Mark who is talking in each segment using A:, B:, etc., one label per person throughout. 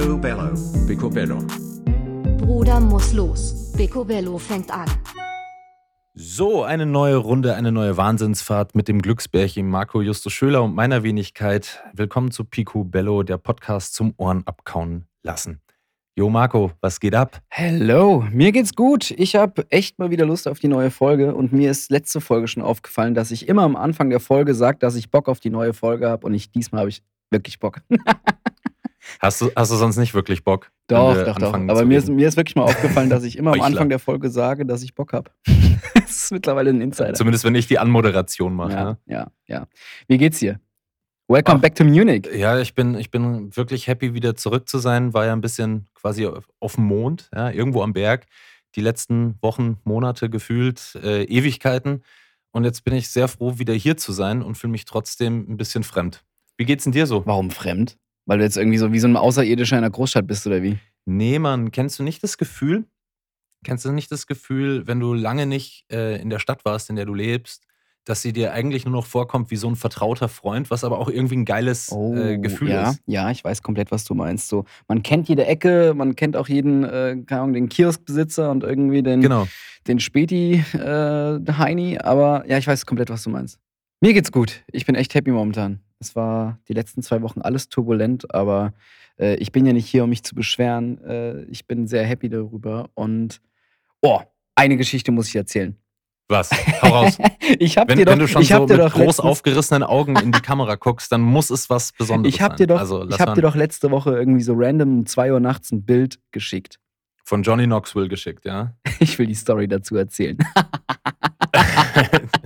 A: Picobello.
B: Picobello.
C: Bruder muss los. Picobello fängt an.
B: So, eine neue Runde, eine neue Wahnsinnsfahrt mit dem Glücksbärchen Marco Justus Schöler und meiner Wenigkeit. Willkommen zu Picobello, der Podcast zum Ohren abkauen lassen. Jo Marco, was geht ab?
D: Hello, mir geht's gut. Ich habe echt mal wieder Lust auf die neue Folge und mir ist letzte Folge schon aufgefallen, dass ich immer am Anfang der Folge sage, dass ich Bock auf die neue Folge habe und ich diesmal habe ich wirklich Bock.
B: Hast du, hast du sonst nicht wirklich Bock?
D: Doch, doch, doch. Aber mir ist, mir ist wirklich mal aufgefallen, dass ich immer am Anfang der Folge sage, dass ich Bock habe. das ist mittlerweile ein Insider.
B: Zumindest wenn ich die Anmoderation mache.
D: Ja, ne? ja, ja. Wie geht's dir? Welcome Ach, back to Munich.
B: Ja, ich bin, ich bin wirklich happy, wieder zurück zu sein. War ja ein bisschen quasi auf dem Mond, ja, irgendwo am Berg. Die letzten Wochen, Monate gefühlt, äh, Ewigkeiten. Und jetzt bin ich sehr froh, wieder hier zu sein und fühle mich trotzdem ein bisschen fremd. Wie geht's denn dir so?
D: Warum fremd? Weil du jetzt irgendwie so wie so ein Außerirdischer in einer Großstadt bist, oder wie?
B: Nee, Mann, kennst du nicht das Gefühl? Kennst du nicht das Gefühl, wenn du lange nicht äh, in der Stadt warst, in der du lebst, dass sie dir eigentlich nur noch vorkommt wie so ein vertrauter Freund, was aber auch irgendwie ein geiles äh, oh, äh, Gefühl
D: ja,
B: ist.
D: Ja, ich weiß komplett, was du meinst. So, man kennt jede Ecke, man kennt auch jeden, äh, keine Ahnung, den Kioskbesitzer und irgendwie den,
B: genau.
D: den Späti-Heini, äh, aber ja, ich weiß komplett, was du meinst. Mir geht's gut. Ich bin echt happy momentan. Es war die letzten zwei Wochen alles turbulent, aber äh, ich bin ja nicht hier, um mich zu beschweren. Äh, ich bin sehr happy darüber und oh, eine Geschichte muss ich erzählen.
B: Was? Hau raus.
D: ich hab
B: wenn,
D: dir doch,
B: wenn du schon
D: ich
B: so mit
D: doch
B: groß
D: letztens,
B: aufgerissenen Augen in die Kamera guckst, dann muss es was Besonderes
D: ich hab dir doch,
B: sein. Also,
D: ich habe dir doch letzte Woche irgendwie so random um 2 Uhr nachts ein Bild geschickt.
B: Von Johnny Knoxville geschickt, ja?
D: Ich will die Story dazu erzählen.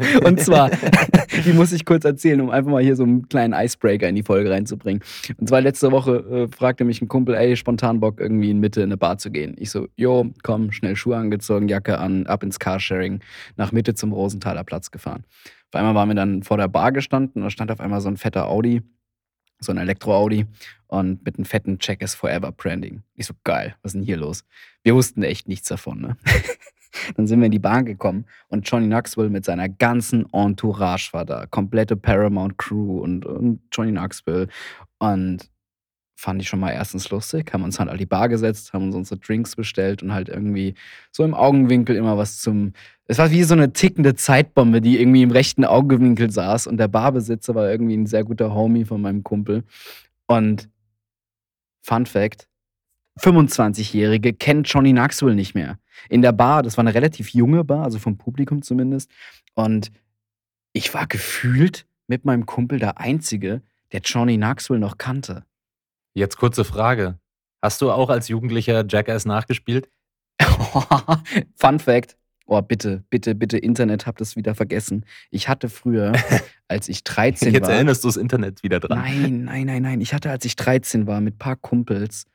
D: und zwar, die muss ich kurz erzählen, um einfach mal hier so einen kleinen Icebreaker in die Folge reinzubringen. Und zwar letzte Woche äh, fragte mich ein Kumpel, ey, spontan Bock irgendwie in Mitte in eine Bar zu gehen. Ich so, jo, komm, schnell Schuhe angezogen, Jacke an, ab ins Carsharing, nach Mitte zum Rosenthaler Platz gefahren. Auf einmal waren wir dann vor der Bar gestanden und da stand auf einmal so ein fetter Audi, so ein Elektro-Audi und mit einem fetten Check is Forever Branding. Ich so, geil, was ist denn hier los? Wir wussten echt nichts davon, ne? Dann sind wir in die Bahn gekommen und Johnny Knoxville mit seiner ganzen Entourage war da. Komplette Paramount Crew und, und Johnny Knoxville. Und fand ich schon mal erstens lustig, haben uns halt an die Bar gesetzt, haben uns unsere Drinks bestellt und halt irgendwie so im Augenwinkel immer was zum. Es war wie so eine tickende Zeitbombe, die irgendwie im rechten Augenwinkel saß und der Barbesitzer war irgendwie ein sehr guter Homie von meinem Kumpel. Und Fun Fact: 25-Jährige kennt Johnny Knoxville nicht mehr. In der Bar, das war eine relativ junge Bar, also vom Publikum zumindest. Und ich war gefühlt mit meinem Kumpel der Einzige, der Johnny Knoxville noch kannte.
B: Jetzt kurze Frage. Hast du auch als Jugendlicher Jackass nachgespielt?
D: Fun Fact. Oh, bitte, bitte, bitte, Internet, habt es wieder vergessen. Ich hatte früher, als ich 13
B: Jetzt
D: war.
B: Jetzt erinnerst du das Internet wieder dran.
D: Nein, nein, nein, nein. Ich hatte, als ich 13 war, mit ein paar Kumpels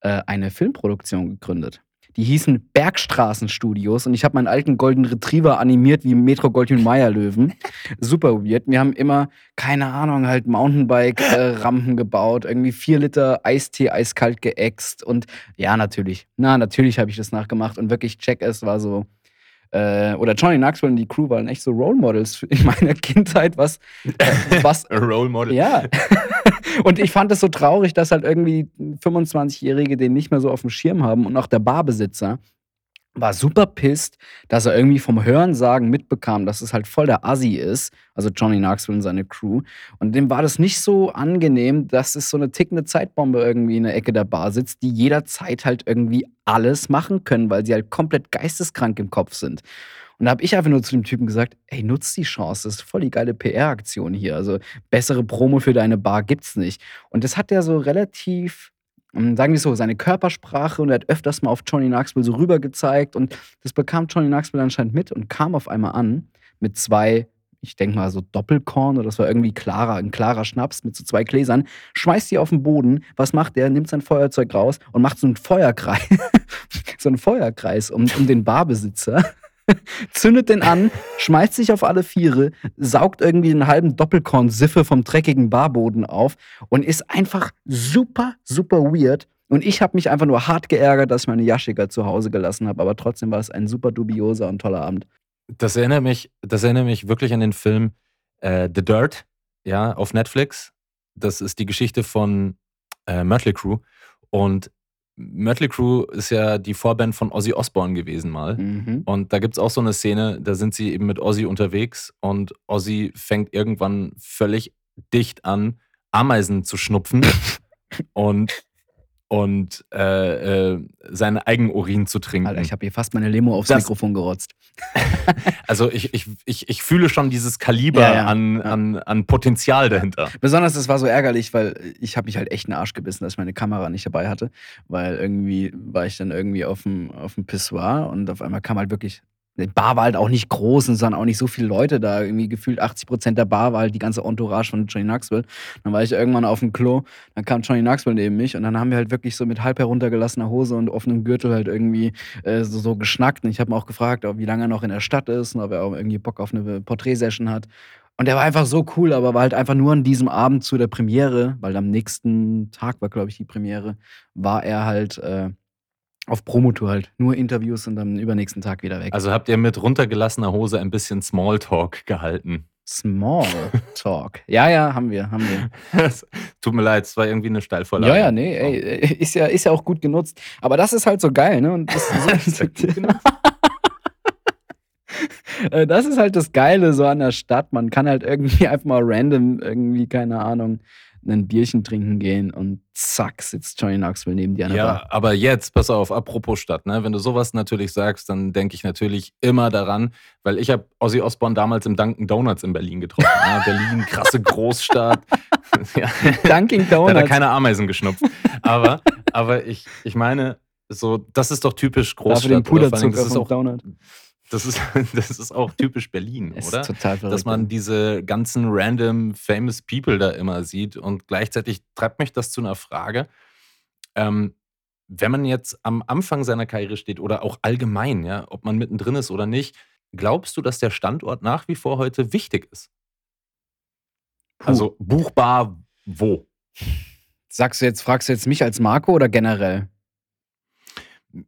D: äh, eine Filmproduktion gegründet. Die hießen Bergstraßenstudios und ich habe meinen alten Golden Retriever animiert wie Metro Goldwyn Löwen. Super weird. Wir haben immer, keine Ahnung, halt Mountainbike-Rampen äh, gebaut, irgendwie vier Liter Eistee eiskalt geäxt und ja, natürlich. Na, natürlich habe ich das nachgemacht und wirklich Check es war so äh, oder Johnny Knoxville und die Crew waren echt so Role Models in meiner Kindheit, was.
B: Äh, was
D: Role
B: Model.
D: Ja. und ich fand es so traurig, dass halt irgendwie 25-Jährige den nicht mehr so auf dem Schirm haben und auch der Barbesitzer war super pisst, dass er irgendwie vom Hörensagen mitbekam, dass es halt voll der Assi ist, also Johnny Knoxville und seine Crew. Und dem war das nicht so angenehm, dass es so eine tickende Zeitbombe irgendwie in der Ecke der Bar sitzt, die jederzeit halt irgendwie alles machen können, weil sie halt komplett geisteskrank im Kopf sind. Und da habe ich einfach nur zu dem Typen gesagt, ey, nutz die Chance, das ist voll die geile PR-Aktion hier. Also bessere Promo für deine Bar gibt's nicht. Und das hat der so relativ sagen wir so, seine Körpersprache und er hat öfters mal auf Johnny Knoxville so rüber gezeigt und das bekam Johnny Knoxville anscheinend mit und kam auf einmal an mit zwei, ich denke mal so Doppelkorn oder das war irgendwie klarer, ein klarer Schnaps mit so zwei Gläsern, schmeißt die auf den Boden, was macht er? Nimmt sein Feuerzeug raus und macht so einen Feuerkreis, so einen Feuerkreis um, um den Barbesitzer zündet den an, schmeißt sich auf alle Viere, saugt irgendwie einen halben Doppelkorn-Siffe vom dreckigen Barboden auf und ist einfach super, super weird. Und ich habe mich einfach nur hart geärgert, dass ich meine Yashica zu Hause gelassen habe, aber trotzdem war es ein super dubioser und toller Abend.
B: Das erinnert mich, das erinnert mich wirklich an den Film äh, The Dirt, ja, auf Netflix. Das ist die Geschichte von äh, Mötley Crew. Und Mötley Crüe ist ja die Vorband von Ozzy Osbourne gewesen mal.
D: Mhm.
B: Und da gibt es auch so eine Szene, da sind sie eben mit Ozzy unterwegs und Ozzy fängt irgendwann völlig dicht an, Ameisen zu schnupfen und, und äh, äh, seinen Eigenurin zu trinken.
D: Alter, ich habe hier fast meine Limo aufs
B: Das-
D: Mikrofon gerotzt.
B: also ich, ich, ich, ich fühle schon dieses Kaliber
D: Ja, ja,
B: an, an, an Potenzial dahinter.
D: Besonders, das war so ärgerlich, weil ich habe mich halt echt in den Arsch gebissen, dass ich meine Kamera nicht dabei hatte. Weil irgendwie war ich dann irgendwie auf dem, auf dem Pissoir und auf einmal kam halt wirklich. Bar war halt auch nicht groß und es waren auch nicht so viele Leute da. Irgendwie gefühlt 80 Prozent der Bar war halt die ganze Entourage von Johnny Knoxville. Dann war ich irgendwann auf dem Klo, dann kam Johnny Knoxville neben mich und dann haben wir halt wirklich so mit halb heruntergelassener Hose und offenem Gürtel halt irgendwie äh, so, so geschnackt. Und ich habe ihn auch gefragt, ob, wie lange er noch in der Stadt ist und ob er auch irgendwie Bock auf eine Porträtsession hat. Und der war einfach so cool, aber war halt einfach nur an diesem Abend zu der Premiere, weil am nächsten Tag war, glaube ich, die Premiere, war er halt äh, auf Promotour halt. Nur Interviews und am übernächsten Tag wieder weg.
B: Also habt ihr mit runtergelassener Hose ein bisschen Smalltalk gehalten.
D: Small Talk. ja, ja, haben wir, haben wir.
B: Tut mir leid, es war irgendwie eine Steilvorlage.
D: Ja, ja, nee, ey, ist ja, ist ja auch gut genutzt. Aber das ist halt so geil, ne? Und das,
B: Ist ja.
D: Äh, das ist halt das Geile so an der Stadt. Man kann halt irgendwie einfach mal random irgendwie, keine Ahnung, ein Bierchen trinken gehen und zack, sitzt Johnny Knoxville neben dir an der
B: Ja,
D: Bar.
B: aber jetzt, pass auf, apropos Stadt, ne? wenn du sowas natürlich sagst, dann denke ich natürlich immer daran, weil ich habe Ozzy Osbourne damals im Dunkin' Donuts in Berlin getroffen. Ne? Berlin, krasse Großstadt. ja,
D: Dunkin'
B: da hat er
D: Donuts.
B: keine Ameisen geschnupft. Aber, aber ich, ich meine, so, das ist doch typisch
D: Dafür
B: Großstadt.
D: den
B: vor allem,
D: Puderzucker
B: das, ist auch,
D: Donut.
B: Das, ist, das ist auch typisch Berlin,
D: Ist
B: oder?
D: total verrückt.
B: dass man diese ganzen random famous people da immer sieht. Und gleichzeitig treibt mich das zu einer Frage. Ähm, wenn man jetzt am Anfang seiner Karriere steht oder auch allgemein, ja, ob man mittendrin ist oder nicht, glaubst du, dass der Standort nach wie vor heute wichtig ist?
D: Puh.
B: Also buchbar wo?
D: Sagst du jetzt, fragst du jetzt mich als Marco oder generell?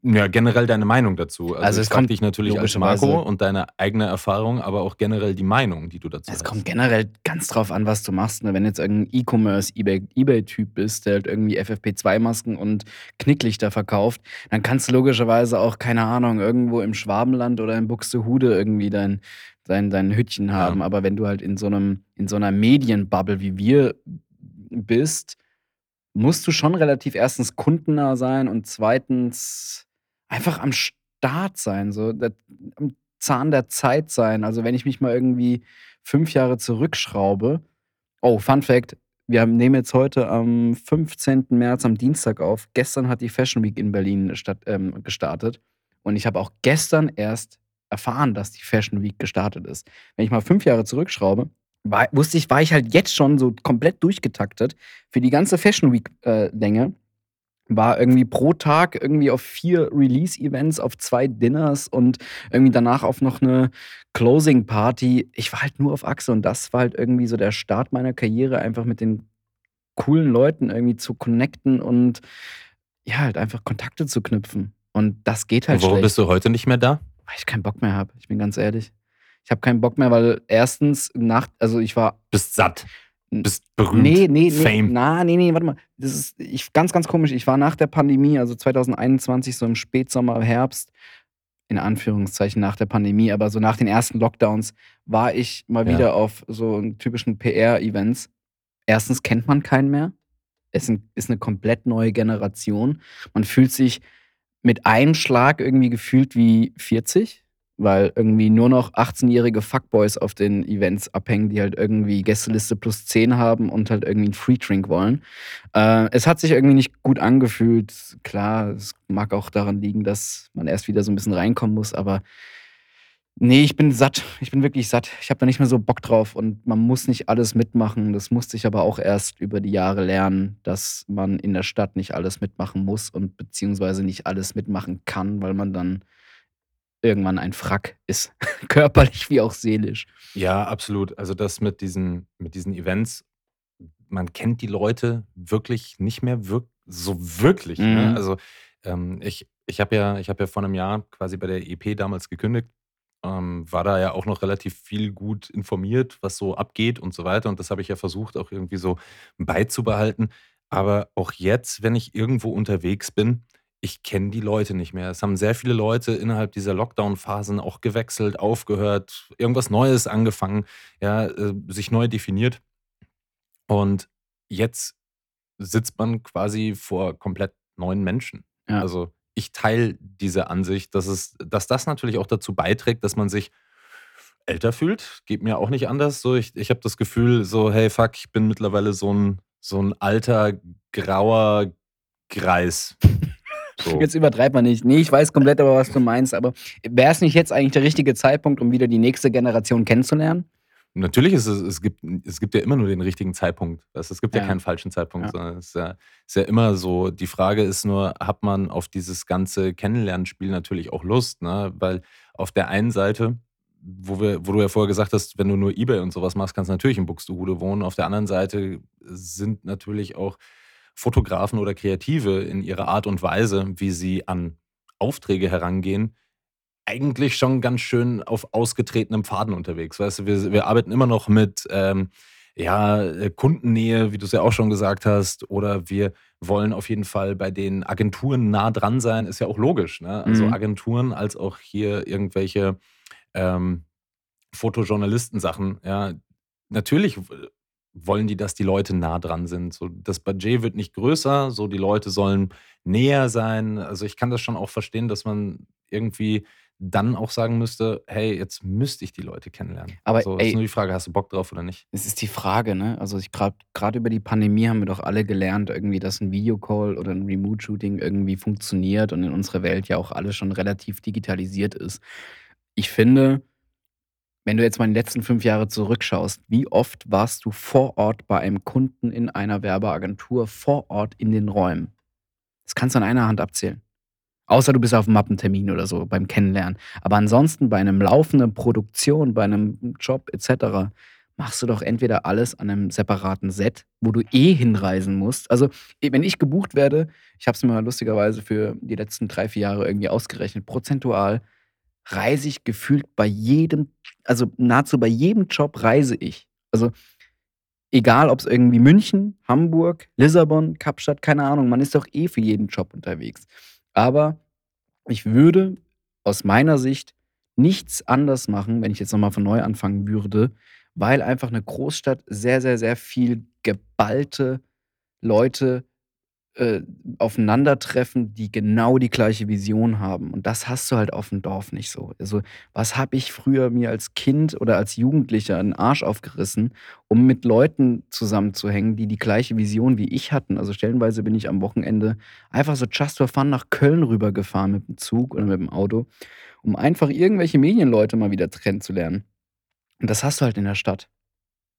B: Ja, generell deine Meinung dazu. Also,
D: Also es kommt
B: dich natürlich als Marco und deine eigene Erfahrung, aber auch generell die Meinung, die du dazu
D: Es
B: hast.
D: kommt generell ganz drauf an, was du machst. Ne? Wenn jetzt irgendein E-Commerce, eBay- bist, der halt irgendwie FFP2-Masken und Knicklichter verkauft, dann kannst du logischerweise auch, keine Ahnung, irgendwo im Schwabenland oder in Buxtehude irgendwie dein, dein, dein Hütchen
B: Ja.
D: haben. Aber wenn du halt in so, einem, in so einer Medienbubble wie wir bist, musst du schon relativ erstens kundennah sein und zweitens einfach am Start sein, so am Zahn der Zeit sein. Also wenn ich mich mal irgendwie fünf Jahre zurückschraube. Oh, Fun Fact: Wir nehmen jetzt heute am 15. März am Dienstag auf. Gestern hat die Fashion Week in Berlin statt, ähm, gestartet. Und ich habe auch gestern erst erfahren, dass die Fashion Week gestartet ist. Wenn ich mal fünf Jahre zurückschraube, war, wusste ich, war ich halt jetzt schon so komplett durchgetaktet für die ganze Fashion Week-Länge. war irgendwie pro Tag irgendwie auf vier Release-Events, auf zwei Dinners und irgendwie danach auf noch eine Closing-Party. Ich war halt nur auf Achse und das war halt irgendwie so der Start meiner Karriere, einfach mit den coolen Leuten irgendwie zu connecten und ja, halt einfach Kontakte zu knüpfen. Und das geht halt
B: Warum
D: schlecht.
B: bist du heute nicht mehr da?
D: Weil ich keinen Bock mehr habe. Ich bin ganz ehrlich. Ich habe keinen Bock mehr, weil erstens nach, also ich war.
B: Bist satt. Bist berühmt.
D: Nee, nee, nee.
B: Fame.
D: Na, nee, nee, warte mal. Das ist ich, ganz, ganz komisch. Ich war nach der Pandemie, also 2021, so im Spätsommer, Herbst, in Anführungszeichen nach der Pandemie, aber so nach den ersten Lockdowns, war ich mal
B: Ja.
D: wieder auf so typischen PR-Events. Erstens kennt man keinen mehr. Es ist eine komplett neue Generation. Man fühlt sich mit einem Schlag irgendwie gefühlt wie 40, weil irgendwie nur noch 18-jährige Fuckboys auf den Events abhängen, die halt irgendwie Gästeliste plus 10 haben und halt irgendwie einen Free-Drink wollen. Äh, es hat sich irgendwie nicht gut angefühlt. Klar, es mag auch daran liegen, dass man erst wieder so ein bisschen reinkommen muss, aber nee, ich bin satt. Ich bin wirklich satt. Ich habe da nicht mehr so Bock drauf und man muss nicht alles mitmachen. Das musste ich aber auch erst über die Jahre lernen, dass man in der Stadt nicht alles mitmachen muss und beziehungsweise nicht alles mitmachen kann, weil man dann irgendwann ein Frack ist. Körperlich wie auch seelisch.
B: Ja, absolut. Also das mit diesen, mit diesen Events, man kennt die Leute wirklich nicht mehr wirk so wirklich. Ne?
D: Mhm.
B: Also ähm, ich, ich habe ja, ich hab ja vor einem Jahr quasi bei der EP damals gekündigt, ähm, war da ja auch noch relativ viel gut informiert, was so abgeht und so weiter. Und das habe ich ja versucht auch irgendwie so beizubehalten. Aber auch jetzt, wenn ich irgendwo unterwegs bin, ich kenne die Leute nicht mehr. Es haben sehr viele Leute innerhalb dieser Lockdown-Phasen auch gewechselt, aufgehört, irgendwas Neues angefangen, ja, äh, sich neu definiert. Und jetzt sitzt man quasi vor komplett neuen Menschen.
D: Ja.
B: Also ich teile diese Ansicht, dass, es, dass das natürlich auch dazu beiträgt, dass man sich älter fühlt. Geht mir auch nicht anders. So, ich ich habe das Gefühl, so, hey, fuck, ich bin mittlerweile so ein, so ein alter, grauer Greis. So.
D: Jetzt übertreibt man nicht. Nee, ich weiß komplett aber, was du meinst. Aber wäre es nicht jetzt eigentlich der richtige Zeitpunkt, um wieder die nächste Generation kennenzulernen?
B: Natürlich ist es, es gibt, es gibt ja immer nur den richtigen Zeitpunkt. Es gibt ja,
D: Ja.
B: keinen falschen Zeitpunkt,
D: Ja.
B: sondern es ist ja, ist ja immer so. Die Frage ist nur, hat man auf dieses ganze Kennenlernspiel natürlich auch Lust? Ne? Weil auf der einen Seite, wo, wir, wo du ja vorher gesagt hast, wenn du nur Ebay und sowas machst, kannst du natürlich in Buxtehude wohnen. Auf der anderen Seite sind natürlich auch Fotografen oder Kreative in ihrer Art und Weise, wie sie an Aufträge herangehen, eigentlich schon ganz schön auf ausgetretenem Faden unterwegs. Weißt du, wir, wir arbeiten immer noch mit ähm, ja, äh, Kundennähe, wie du es ja auch schon gesagt hast, oder wir wollen auf jeden Fall bei den Agenturen nah dran sein, ist ja auch logisch. Ne? Also
D: Mhm.
B: Agenturen als auch hier irgendwelche ähm, Fotojournalisten-Sachen, ja, natürlich wollen die, dass die Leute nah dran sind. So, das Budget wird nicht größer, so die Leute sollen näher sein. Also ich kann das schon auch verstehen, dass man irgendwie dann auch sagen müsste, hey, jetzt müsste ich die Leute kennenlernen.
D: Aber,
B: so,
D: ey-
B: ist nur die Frage, hast du Bock drauf oder nicht?
D: Es ist die Frage, ne? Also ich gerade gerade über die Pandemie haben wir doch alle gelernt, irgendwie, dass ein Videocall oder ein Remote-Shooting irgendwie funktioniert und in unserer Welt ja auch alles schon relativ digitalisiert ist. Ich finde, wenn du jetzt mal in die letzten fünf Jahre zurückschaust, wie oft warst du vor Ort bei einem Kunden in einer Werbeagentur, vor Ort in den Räumen? Das kannst du an einer Hand abzählen. Außer du bist auf einem Mappentermin oder so beim Kennenlernen. Aber ansonsten bei einem laufenden Produktion, bei einem Job etc. machst du doch entweder alles an einem separaten Set, wo du eh hinreisen musst. Also wenn ich gebucht werde, ich habe es mir mal lustigerweise für die letzten drei, vier Jahre irgendwie ausgerechnet, prozentual reise ich gefühlt bei jedem, also nahezu bei jedem Job reise ich. Also egal, ob es irgendwie München, Hamburg, Lissabon, Kapstadt, keine Ahnung, man ist doch eh für jeden Job unterwegs. Aber ich würde aus meiner Sicht nichts anders machen, wenn ich jetzt nochmal von neu anfangen würde, weil einfach eine Großstadt sehr, sehr, sehr viel geballte Leute äh, aufeinandertreffen, die genau die gleiche Vision haben. Und das hast du halt auf dem Dorf nicht so. Also, was habe ich früher mir als Kind oder als Jugendlicher einen Arsch aufgerissen, um mit Leuten zusammenzuhängen, die die gleiche Vision wie ich hatten. Also stellenweise bin ich am Wochenende einfach so just for fun nach Köln rübergefahren mit dem Zug oder mit dem Auto, um einfach irgendwelche Medienleute mal wieder kennenzulernen. Und das hast du halt in der Stadt.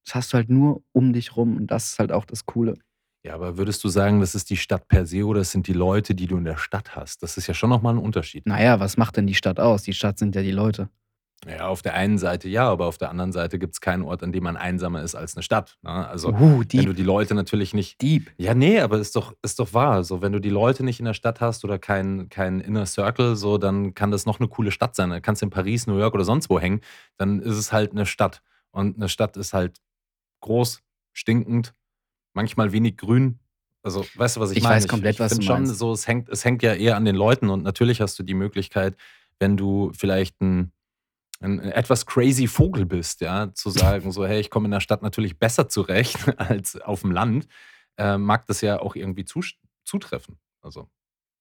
D: Das hast du halt nur um dich rum und das ist halt auch das Coole.
B: Ja, aber würdest du sagen, das ist die Stadt per se oder es sind die Leute, die du in der Stadt hast? Das ist ja schon nochmal ein Unterschied.
D: Naja, was macht denn die Stadt aus? Die Stadt sind ja die Leute.
B: Ja, auf der einen Seite ja, aber auf der anderen Seite gibt es keinen Ort, an dem man einsamer ist als eine Stadt. Ne? Also,
D: Uh,
B: wenn du die Leute natürlich nicht.
D: Dieb.
B: Ja, nee, aber ist doch, ist doch wahr. So, wenn du die Leute nicht in der Stadt hast oder kein, kein Inner Circle, so, dann kann das noch eine coole Stadt sein. Dann kannst du in Paris, New York oder sonst wo hängen. Dann ist es halt eine Stadt. Und eine Stadt ist halt groß, stinkend, manchmal wenig grün. Also, weißt du, was ich,
D: Ich
B: meine?
D: weiß komplett,
B: ich
D: was
B: find
D: du
B: schon
D: meinst.
B: so, es hängt, es hängt ja eher an den Leuten und natürlich hast du die Möglichkeit, wenn du vielleicht ein, ein etwas crazy Vogel bist, ja, zu sagen, so, hey, ich komme in der Stadt natürlich besser zurecht als auf dem Land, äh, mag das ja auch irgendwie zus- zutreffen. Also,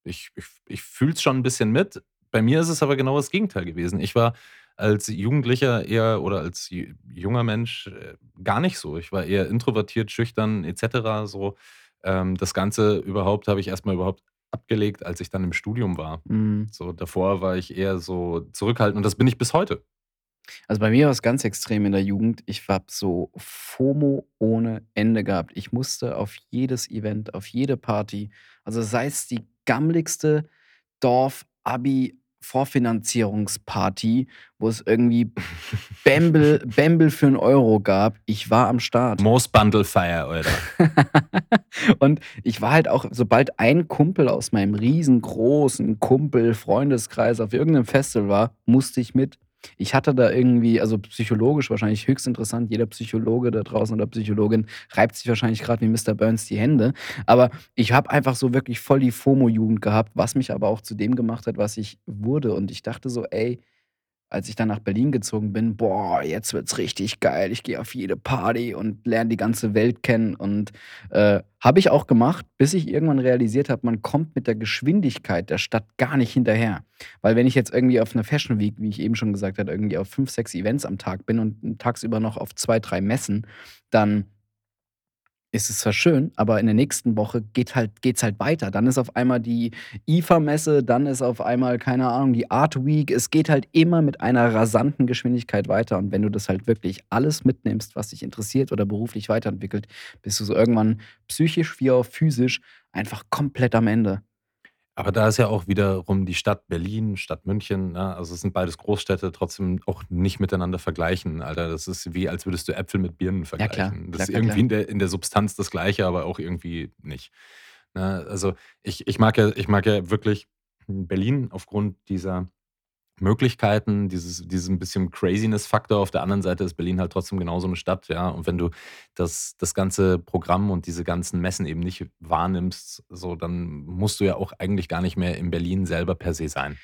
B: ich, ich, ich fühle es schon ein bisschen mit. Bei mir ist es aber genau das Gegenteil gewesen. Ich war als Jugendlicher eher oder als ju- junger Mensch äh, gar nicht so. Ich war eher introvertiert, schüchtern etc. So ähm, das Ganze überhaupt habe ich erstmal überhaupt abgelegt, als ich dann im Studium war.
D: Mhm.
B: So davor war ich eher so zurückhaltend und das bin ich bis heute.
D: Also bei mir war es ganz extrem in der Jugend. Ich habe so FOMO ohne Ende gehabt. Ich musste auf jedes Event, auf jede Party, also sei es die gammligste Dorf-Abi-Vorfinanzierungsparty, wo es irgendwie Bämbel, Bämbel für einen Euro gab. Ich war am Start.
B: Most Bundle Fire, Alter.
D: und ich war halt auch, sobald ein Kumpel aus meinem riesengroßen Kumpel-Freundeskreis auf irgendeinem Festival war, musste ich mit. Ich hatte da irgendwie, also psychologisch wahrscheinlich höchst interessant. Jeder Psychologe da draußen oder Psychologin reibt sich wahrscheinlich gerade wie Mr. Burns die Hände. Aber ich habe einfach so wirklich voll die FOMO-Jugend gehabt, was mich aber auch zu dem gemacht hat, was ich wurde. Und ich dachte so, ey, als ich dann nach Berlin gezogen bin, boah, jetzt wird's richtig geil. Ich gehe auf jede Party und lerne die ganze Welt kennen. Und äh, habe ich auch gemacht, bis ich irgendwann realisiert habe, man kommt mit der Geschwindigkeit der Stadt gar nicht hinterher. Weil wenn ich jetzt irgendwie auf einer Fashion Week, wie ich eben schon gesagt habe, irgendwie auf fünf, sechs Events am Tag bin und tagsüber noch auf zwei, drei Messen, dann ist es zwar schön, aber in der nächsten Woche geht halt, geht's halt weiter. Dann ist auf einmal die IFA-Messe, dann ist auf einmal, keine Ahnung, die Art Week. Es geht halt immer mit einer rasanten Geschwindigkeit weiter. Und wenn du das halt wirklich alles mitnimmst, was dich interessiert oder beruflich weiterentwickelt, bist du so irgendwann psychisch wie auch physisch einfach komplett am Ende.
B: Aber da ist ja auch wiederum die Stadt Berlin, Stadt München, ne? also es sind beides Großstädte, trotzdem auch nicht miteinander vergleichen, Alter. Das ist wie, als würdest du Äpfel mit Birnen
D: Ja, klar,
B: vergleichen. Das
D: klar,
B: ist irgendwie
D: klar.
B: in der, in der Substanz das Gleiche, aber auch irgendwie nicht. Ne? Also ich, ich mag ja, ich mag ja wirklich Berlin aufgrund dieser Möglichkeiten, dieses, diesen bisschen Craziness-Faktor. Auf der anderen Seite ist Berlin halt trotzdem genauso eine Stadt, ja. Und wenn du das, das ganze Programm und diese ganzen Messen eben nicht wahrnimmst, so, dann musst du ja auch eigentlich gar nicht mehr in Berlin selber per se sein,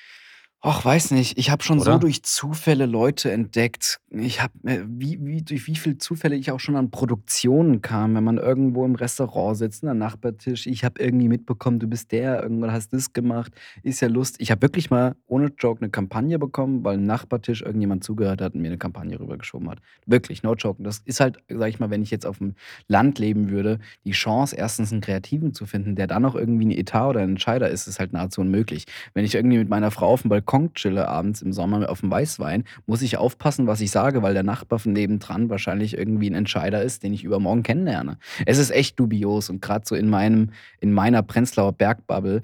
D: Ach, weiß nicht. Ich habe schon so
B: oder?
D: durch Zufälle Leute entdeckt. Ich habe, äh, wie, wie, durch wie viele Zufälle ich auch schon an Produktionen kam, wenn man irgendwo im Restaurant sitzt, an der Nachbartisch. Ich habe irgendwie mitbekommen, du bist der, irgendwann hast das gemacht. Ist ja Lust. Ich habe wirklich mal ohne Joke eine Kampagne bekommen, weil im Nachbartisch irgendjemand zugehört hat und mir eine Kampagne rübergeschoben hat. Wirklich, no joke. Das ist halt, sag ich mal, wenn ich jetzt auf dem Land leben würde, die Chance, erstens einen Kreativen zu finden, der dann noch irgendwie ein Etat oder ein Entscheider ist, ist halt nahezu unmöglich. Wenn ich irgendwie mit meiner Frau auf dem Balkon chille abends im Sommer auf dem Weißwein, muss ich aufpassen, was ich sage, weil der Nachbar von nebendran wahrscheinlich irgendwie ein Entscheider ist, den ich übermorgen kennenlerne. Es ist echt dubios und gerade so in meinem, in meiner Prenzlauer Bergbubble,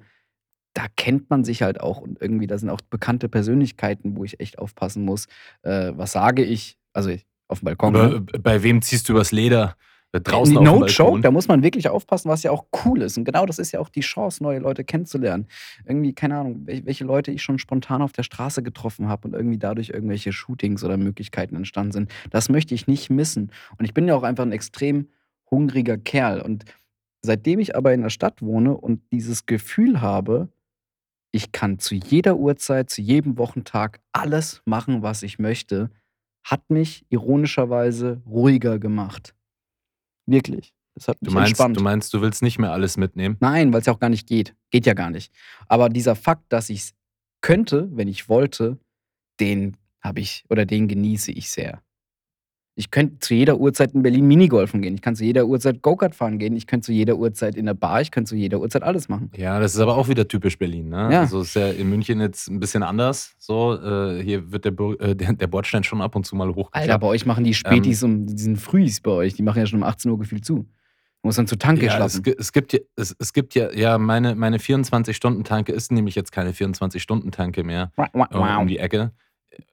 D: da kennt man sich halt auch und irgendwie, da sind auch bekannte Persönlichkeiten, wo ich echt aufpassen muss, äh, was sage ich, also ich, auf dem Balkon,
B: Aber
D: ne?
B: bei wem ziehst du übers Leder? Äh,
D: Äh,
B: Draußen auf
D: No joke, da muss man wirklich aufpassen, was ja auch cool ist. Und genau das ist ja auch die Chance, neue Leute kennenzulernen. Irgendwie, keine Ahnung, wel- welche Leute ich schon spontan auf der Straße getroffen habe und irgendwie dadurch irgendwelche Shootings oder Möglichkeiten entstanden sind. Das möchte ich nicht missen. Und ich bin ja auch einfach ein extrem hungriger Kerl. Und seitdem ich aber in der Stadt wohne und dieses Gefühl habe, ich kann zu jeder Uhrzeit, zu jedem Wochentag alles machen, was ich möchte, hat mich ironischerweise ruhiger gemacht. Wirklich. Das hat
B: Du
D: mich
B: meinst, du
D: entspannt.
B: meinst, du willst nicht mehr alles mitnehmen?
D: Nein, weil es ja auch gar nicht geht. Geht ja gar nicht. Aber dieser Fakt, dass ich es könnte, wenn ich wollte, den habe ich oder den genieße ich sehr. Ich könnte zu jeder Uhrzeit in Berlin Minigolfen gehen. Ich kann zu jeder Uhrzeit Go-Kart fahren gehen. Ich könnte zu jeder Uhrzeit in der Bar. Ich könnte zu jeder Uhrzeit alles machen.
B: Ja, das ist aber auch wieder typisch Berlin. Ne?
D: Ja.
B: Also ist ja in München jetzt ein bisschen anders. So, äh, hier wird der, äh, der, der Bordstein schon ab und zu mal
D: Alter,
B: hochgeklappt.
D: bei euch machen die
B: Ähm,
D: Spätis um die sind Frühs bei euch. Die machen ja schon um 18 Uhr gefühlt zu. Du musst dann zur Tanke
B: ja, es,
D: schlappen.
B: gi- es gibt ja, es, es gibt ja, ja, meine, meine 24-Stunden-Tanke ist nämlich jetzt keine 24-Stunden-Tanke mehr
D: Wow, wow,
B: um die Ecke.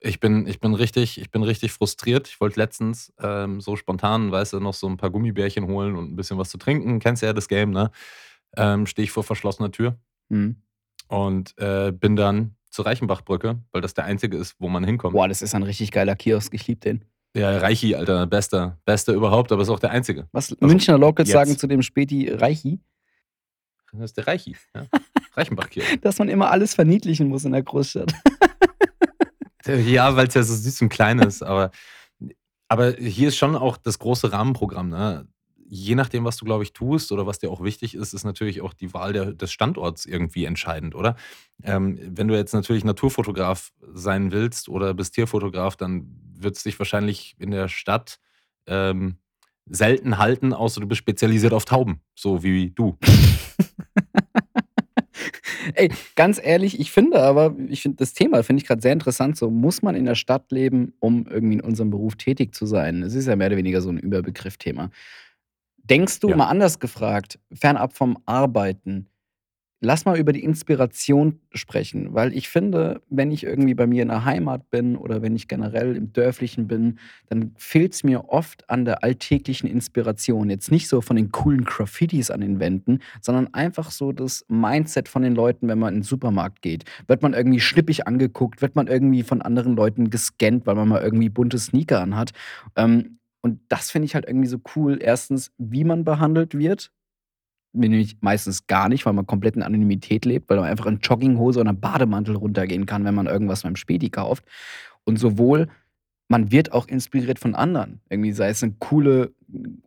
B: Ich bin, ich bin richtig, ich bin richtig frustriert. Ich wollte letztens ähm, so spontan, weißt du, noch so ein paar Gummibärchen holen und ein bisschen was zu trinken. Kennst ja das Game, ne? Ähm, Stehe ich vor verschlossener Tür
D: Hm.
B: und äh, bin dann zur Reichenbachbrücke, weil das der einzige ist, wo man hinkommt.
D: Boah, das ist ein richtig geiler Kiosk. Ich liebe den.
B: Ja, Reichi, Alter, bester, bester überhaupt, aber ist auch der einzige.
D: Was
B: Also,
D: Münchner Locals sagen zu dem Späti Reichi,
B: Das ist der Reichi, ja? Reichenbach-Kirche.
D: dass man immer alles verniedlichen muss in der Großstadt.
B: Ja, weil es ja so süß und klein ist, aber, aber hier ist schon auch das große Rahmenprogramm. Ne? Je nachdem, was du, glaube ich, tust oder was dir auch wichtig ist, ist natürlich auch die Wahl der, des Standorts irgendwie entscheidend, oder? Ähm, wenn du jetzt natürlich Naturfotograf sein willst oder bist Tierfotograf, dann wird es dich wahrscheinlich in der Stadt ähm, selten halten, außer du bist spezialisiert auf Tauben, so wie du.
D: Ey, ganz ehrlich, ich finde aber, ich finde das Thema finde ich gerade sehr interessant. So, muss man in der Stadt leben, um irgendwie in unserem Beruf tätig zu sein? Es ist ja mehr oder weniger so ein Überbegriff-Thema. Denkst du,
B: Ja.
D: mal anders gefragt, fernab vom Arbeiten, lass mal über die Inspiration sprechen, weil ich finde, wenn ich irgendwie bei mir in der Heimat bin oder wenn ich generell im Dörflichen bin, dann fehlt es mir oft an der alltäglichen Inspiration. Jetzt nicht so von den coolen Graffitis an den Wänden, sondern einfach so das Mindset von den Leuten, wenn man in den Supermarkt geht. Wird man irgendwie schnippig angeguckt, wird man irgendwie von anderen Leuten gescannt, weil man mal irgendwie bunte Sneaker anhat. Ähm, und das finde ich halt irgendwie so cool. Erstens, wie man behandelt wird, nämlich meistens gar nicht, weil man komplett in Anonymität lebt, weil man einfach in Jogginghose oder Bademantel runtergehen kann, wenn man irgendwas beim Späti kauft. Und sowohl man wird auch inspiriert von anderen. Irgendwie sei es eine coole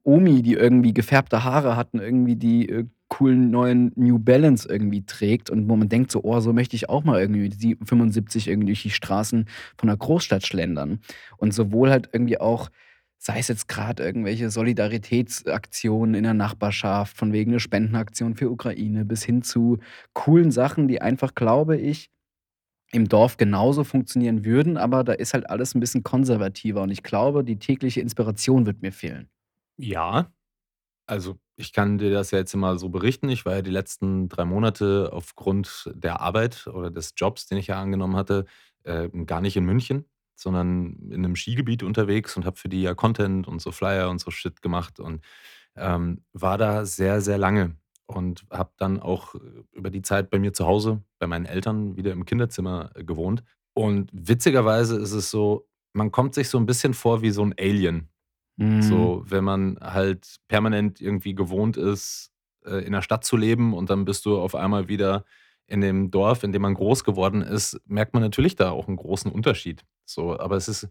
D: Omi, die irgendwie gefärbte Haare hat und irgendwie die äh, coolen neuen New Balance irgendwie trägt und wo man denkt so, oh, so möchte ich auch mal irgendwie mit 75 irgendwie durch die Straßen von einer Großstadt schlendern. Und sowohl halt irgendwie auch sei es jetzt gerade irgendwelche Solidaritätsaktionen in der Nachbarschaft, von wegen eine Spendenaktion für Ukraine, bis hin zu coolen Sachen, die einfach, glaube ich, im Dorf genauso funktionieren würden, aber da ist halt alles ein bisschen konservativer und ich glaube, die tägliche Inspiration wird mir fehlen.
B: Ja, also ich kann dir das ja jetzt mal so berichten. Ich war ja die letzten drei Monate aufgrund der Arbeit oder des Jobs, den ich ja angenommen hatte, äh, gar nicht in München, sondern in einem Skigebiet unterwegs und habe für die ja Content und so Flyer und so Shit gemacht und ähm, war da sehr, sehr lange und habe dann auch äh, über die Zeit bei mir zu Hause, bei meinen Eltern, wieder im Kinderzimmer äh, gewohnt. Und witzigerweise ist es so, man kommt sich so ein bisschen vor wie so ein Alien.
D: Mhm.
B: So, wenn man halt permanent irgendwie gewohnt ist, äh, in der Stadt zu leben und dann bist du auf einmal wieder in dem Dorf, in dem man groß geworden ist, merkt man natürlich da auch einen großen Unterschied. So, aber es ist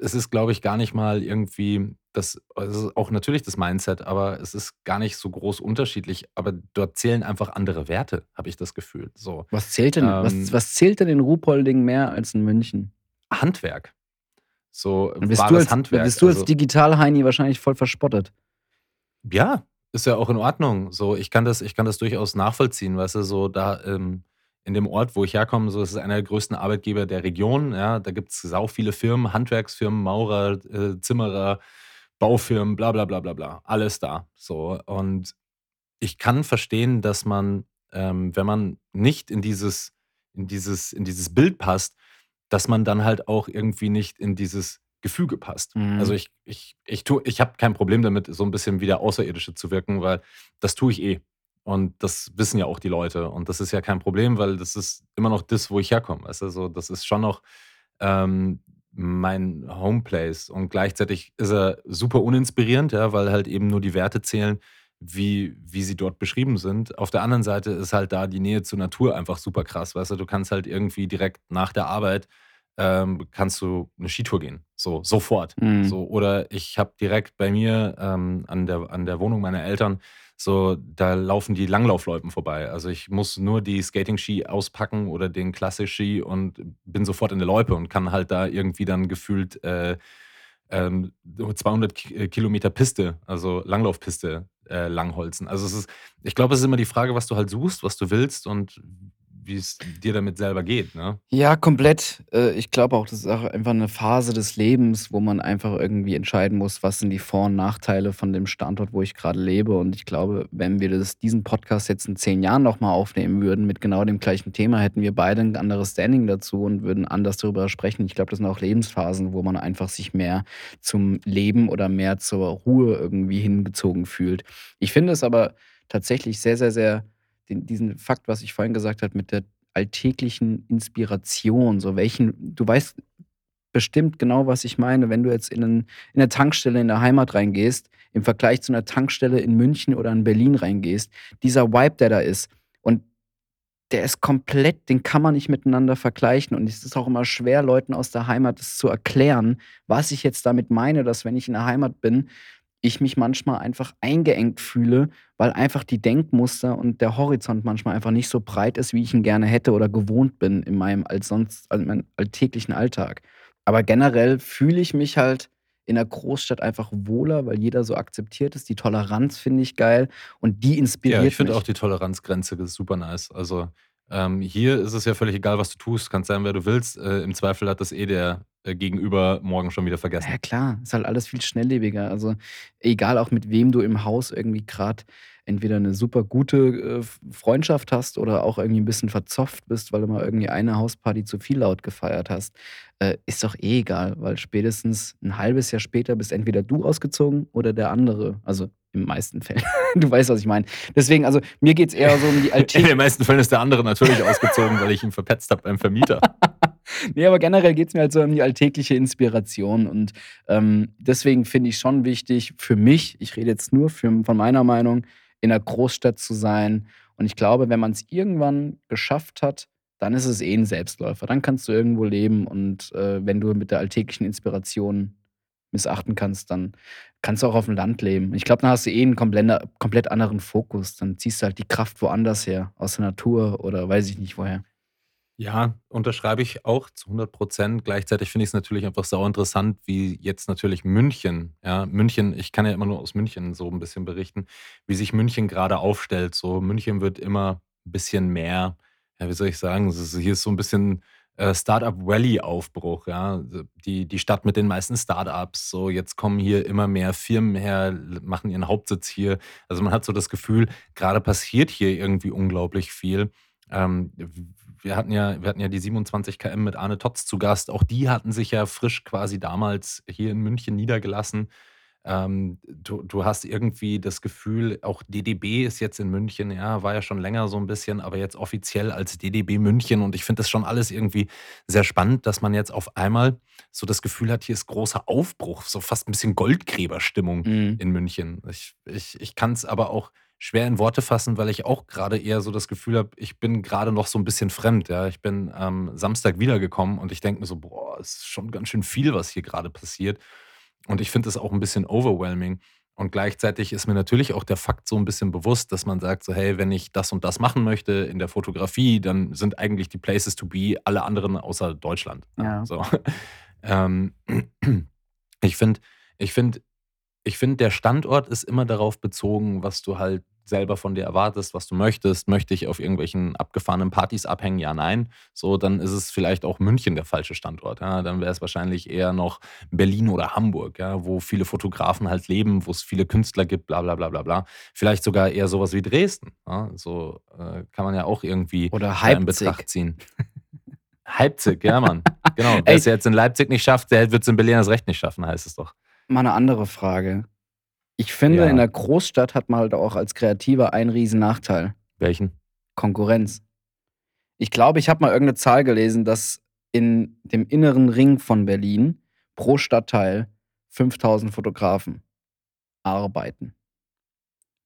B: es ist, glaube ich, gar nicht mal irgendwie das es ist auch natürlich das Mindset, aber es ist gar nicht so groß unterschiedlich, aber dort zählen einfach andere Werte, habe ich das Gefühl, so.
D: Was zählt denn was
B: Ähm,
D: was zählt denn in Ruhpolding mehr als in München?
B: Handwerk, so
D: Dann bist du
B: wahres
D: als
B: Handwerk.
D: bist du als
B: Also
D: Digital-Heini wahrscheinlich voll verspottet.
B: Ja, ist ja auch in Ordnung. So, ich kann das ich kann das durchaus nachvollziehen, weißt du, so da, ähm, in dem Ort, wo ich herkomme, so, ist einer der größten Arbeitgeber der Region, ja. Da gibt's sau viele Firmen, Handwerksfirmen, Maurer, äh, Zimmerer, Baufirmen, bla bla bla bla bla, alles da, so. Und ich kann verstehen, dass man, ähm, wenn man nicht in dieses in dieses in dieses Bild passt, dass man dann halt auch irgendwie nicht in dieses Gefüge passt. Also,
D: Mhm.
B: ich ich ich tue ich habe kein Problem damit, so ein bisschen wie der Außerirdische zu wirken, weil das tue ich eh. Und das wissen ja auch die Leute. Und das ist ja kein Problem, weil das ist immer noch das, wo ich herkomme, weißt du? Das ist schon noch, ähm, mein Homeplace. Und gleichzeitig ist er super uninspirierend, ja, weil halt eben nur die Werte zählen, wie wie sie dort beschrieben sind. Auf der anderen Seite ist halt da die Nähe zur Natur einfach super krass, weißt du? Du kannst halt irgendwie direkt nach der Arbeit, ähm, kannst du eine Skitour gehen, so sofort.
D: Mhm.
B: So, oder ich habe direkt bei mir, ähm, an der an der Wohnung meiner Eltern so, da laufen die Langlaufloipen vorbei. Also, ich muss nur die Skating-Ski auspacken oder den Klassik-Ski und bin sofort in der Loipe und kann halt da irgendwie dann gefühlt, äh, ähm, 200 Ki äh, Kilometer Piste, also Langlaufpiste, äh, langholzen. Also, es ist ich glaube, es ist immer die Frage, was du halt suchst, was du willst und wie es dir damit selber geht, ne?
D: Ja, komplett. Äh, ich glaube auch, das ist auch einfach eine Phase des Lebens, wo man einfach irgendwie entscheiden muss, was sind die Vor und Nachteile von dem Standort, wo ich gerade lebe. Und ich glaube, wenn wir das diesen Podcast jetzt in 10 Jahren noch mal aufnehmen würden mit genau dem gleichen Thema, hätten wir beide ein anderes Standing dazu und würden anders darüber sprechen. Ich glaube, das sind auch Lebensphasen, wo man einfach sich mehr zum Leben oder mehr zur Ruhe irgendwie hingezogen fühlt. Ich finde es aber tatsächlich sehr, sehr, sehr den diesen Fakt, was ich vorhin gesagt habe, mit der alltäglichen Inspiration, so welchen du weißt bestimmt genau, was ich meine, wenn du jetzt in 'nen in 'ne Tankstelle in der Heimat reingehst, im Vergleich zu einer Tankstelle in München oder in Berlin reingehst. Dieser Vibe, der da ist und der ist komplett den kann man nicht miteinander vergleichen und es ist auch immer schwer, Leuten aus der Heimat das zu erklären, was ich jetzt damit meine, dass wenn ich in der Heimat bin, ich mich manchmal einfach eingeengt fühle, weil einfach die Denkmuster und der Horizont manchmal einfach nicht so breit ist, wie ich ihn gerne hätte oder gewohnt bin in meinem als sonst also in meinem alltäglichen Alltag. Aber generell fühle ich mich halt in der Großstadt einfach wohler, weil jeder so akzeptiert ist. Die Toleranz finde ich geil und die
B: Ja, ich
D: inspiriert
B: finde auch
D: mich.
B: die Toleranzgrenze super nice. Also, Ähm, hier ist es ja völlig egal, was du tust, kannst sein, wer du willst. Äh, Im Zweifel hat das eh der äh, Gegenüber morgen schon wieder vergessen.
D: Ja klar, ist halt alles viel schnelllebiger. Also egal auch mit wem du im Haus irgendwie gerade entweder eine super gute äh, Freundschaft hast oder auch irgendwie ein bisschen verzopft bist, weil du mal irgendwie eine Hausparty zu viel laut gefeiert hast, äh, ist doch eh egal, weil spätestens ein halbes Jahr später bist entweder du ausgezogen oder der andere. Also in den meisten Fällen. du weißt, was ich meine. Deswegen, also mir geht es eher so um die
B: Alltag. In den meisten Fällen ist der andere natürlich ausgezogen, weil ich ihn verpetzt habe beim Vermieter.
D: nee, aber generell geht es mir halt so um die alltägliche Inspiration. Und ähm, deswegen finde ich schon wichtig für mich, ich rede jetzt nur für, von meiner Meinung, in einer Großstadt zu sein. Und ich glaube, wenn man es irgendwann geschafft hat, dann ist es eh ein Selbstläufer. Dann kannst du irgendwo leben und äh, wenn du mit der alltäglichen Inspiration missachten kannst, dann kannst du auch auf dem Land leben. Ich glaube, dann hast du eh einen komplett, komplett anderen Fokus. Dann ziehst du halt die Kraft woanders her, aus der Natur oder weiß ich nicht woher.
B: Ja, unterschreibe ich auch zu 100 Prozent. Gleichzeitig finde ich es natürlich einfach sau interessant, wie jetzt natürlich München, ja, München, ich kann ja immer nur aus München so ein bisschen berichten, wie sich München gerade aufstellt. So, München wird immer ein bisschen mehr, ja, wie soll ich sagen, ist, hier ist so ein bisschen äh, Startup Valley Aufbruch, ja, die, die Stadt mit den meisten Startups. So, jetzt kommen hier immer mehr Firmen her, machen ihren Hauptsitz hier. Also man hat so das Gefühl, gerade passiert hier irgendwie unglaublich viel. Ähm, wir hatten ja, wir hatten ja die 27 km mit Arne Totz zu Gast. Auch die hatten sich ja frisch quasi damals hier in München niedergelassen. Ähm, du, du hast irgendwie das Gefühl, auch DDB ist jetzt in München, ja, war ja schon länger so ein bisschen, aber jetzt offiziell als DDB München. Und ich finde das schon alles irgendwie sehr spannend, dass man jetzt auf einmal so das Gefühl hat, hier ist großer Aufbruch, so fast ein bisschen Goldgräberstimmung mhm. in München. Ich, ich, ich kann es aber auch schwer in Worte fassen, weil ich auch gerade eher so das Gefühl habe, ich bin gerade noch so ein bisschen fremd. Ja? Ich bin am Samstag wiedergekommen und ich denke mir so, boah, es ist schon ganz schön viel, was hier gerade passiert. Und ich finde es auch ein bisschen overwhelming. Und gleichzeitig ist mir natürlich auch der Fakt so ein bisschen bewusst, dass man sagt, so, hey, wenn ich das und das machen möchte in der Fotografie, dann sind eigentlich die Places to be alle anderen außer Deutschland. Ja. So. ähm, ich finde, ich finde, ich finde, der Standort ist immer darauf bezogen, was du halt selber von dir erwartest, was du möchtest. Möchte ich auf irgendwelchen abgefahrenen Partys abhängen? Ja, nein. So, dann ist es vielleicht auch München der falsche Standort. Ja, dann wäre es wahrscheinlich eher noch Berlin oder Hamburg, ja, wo viele Fotografen halt leben, wo es viele Künstler gibt, bla bla bla bla bla. Vielleicht sogar eher sowas wie Dresden. Ja, so äh, kann man ja auch irgendwie
D: oder
B: in Betracht ziehen. Leipzig, ja, Mann. Genau. Wer es jetzt in Leipzig nicht schafft, der wird es in Berlin das Recht nicht schaffen, heißt es doch
D: mal eine andere Frage. Ich finde, Ja. in der Großstadt hat man halt auch als Kreativer einen riesen Nachteil.
B: Welchen?
D: Konkurrenz. Ich glaube, ich habe mal irgendeine Zahl gelesen, dass in dem inneren Ring von Berlin pro Stadtteil 5000 Fotografen arbeiten.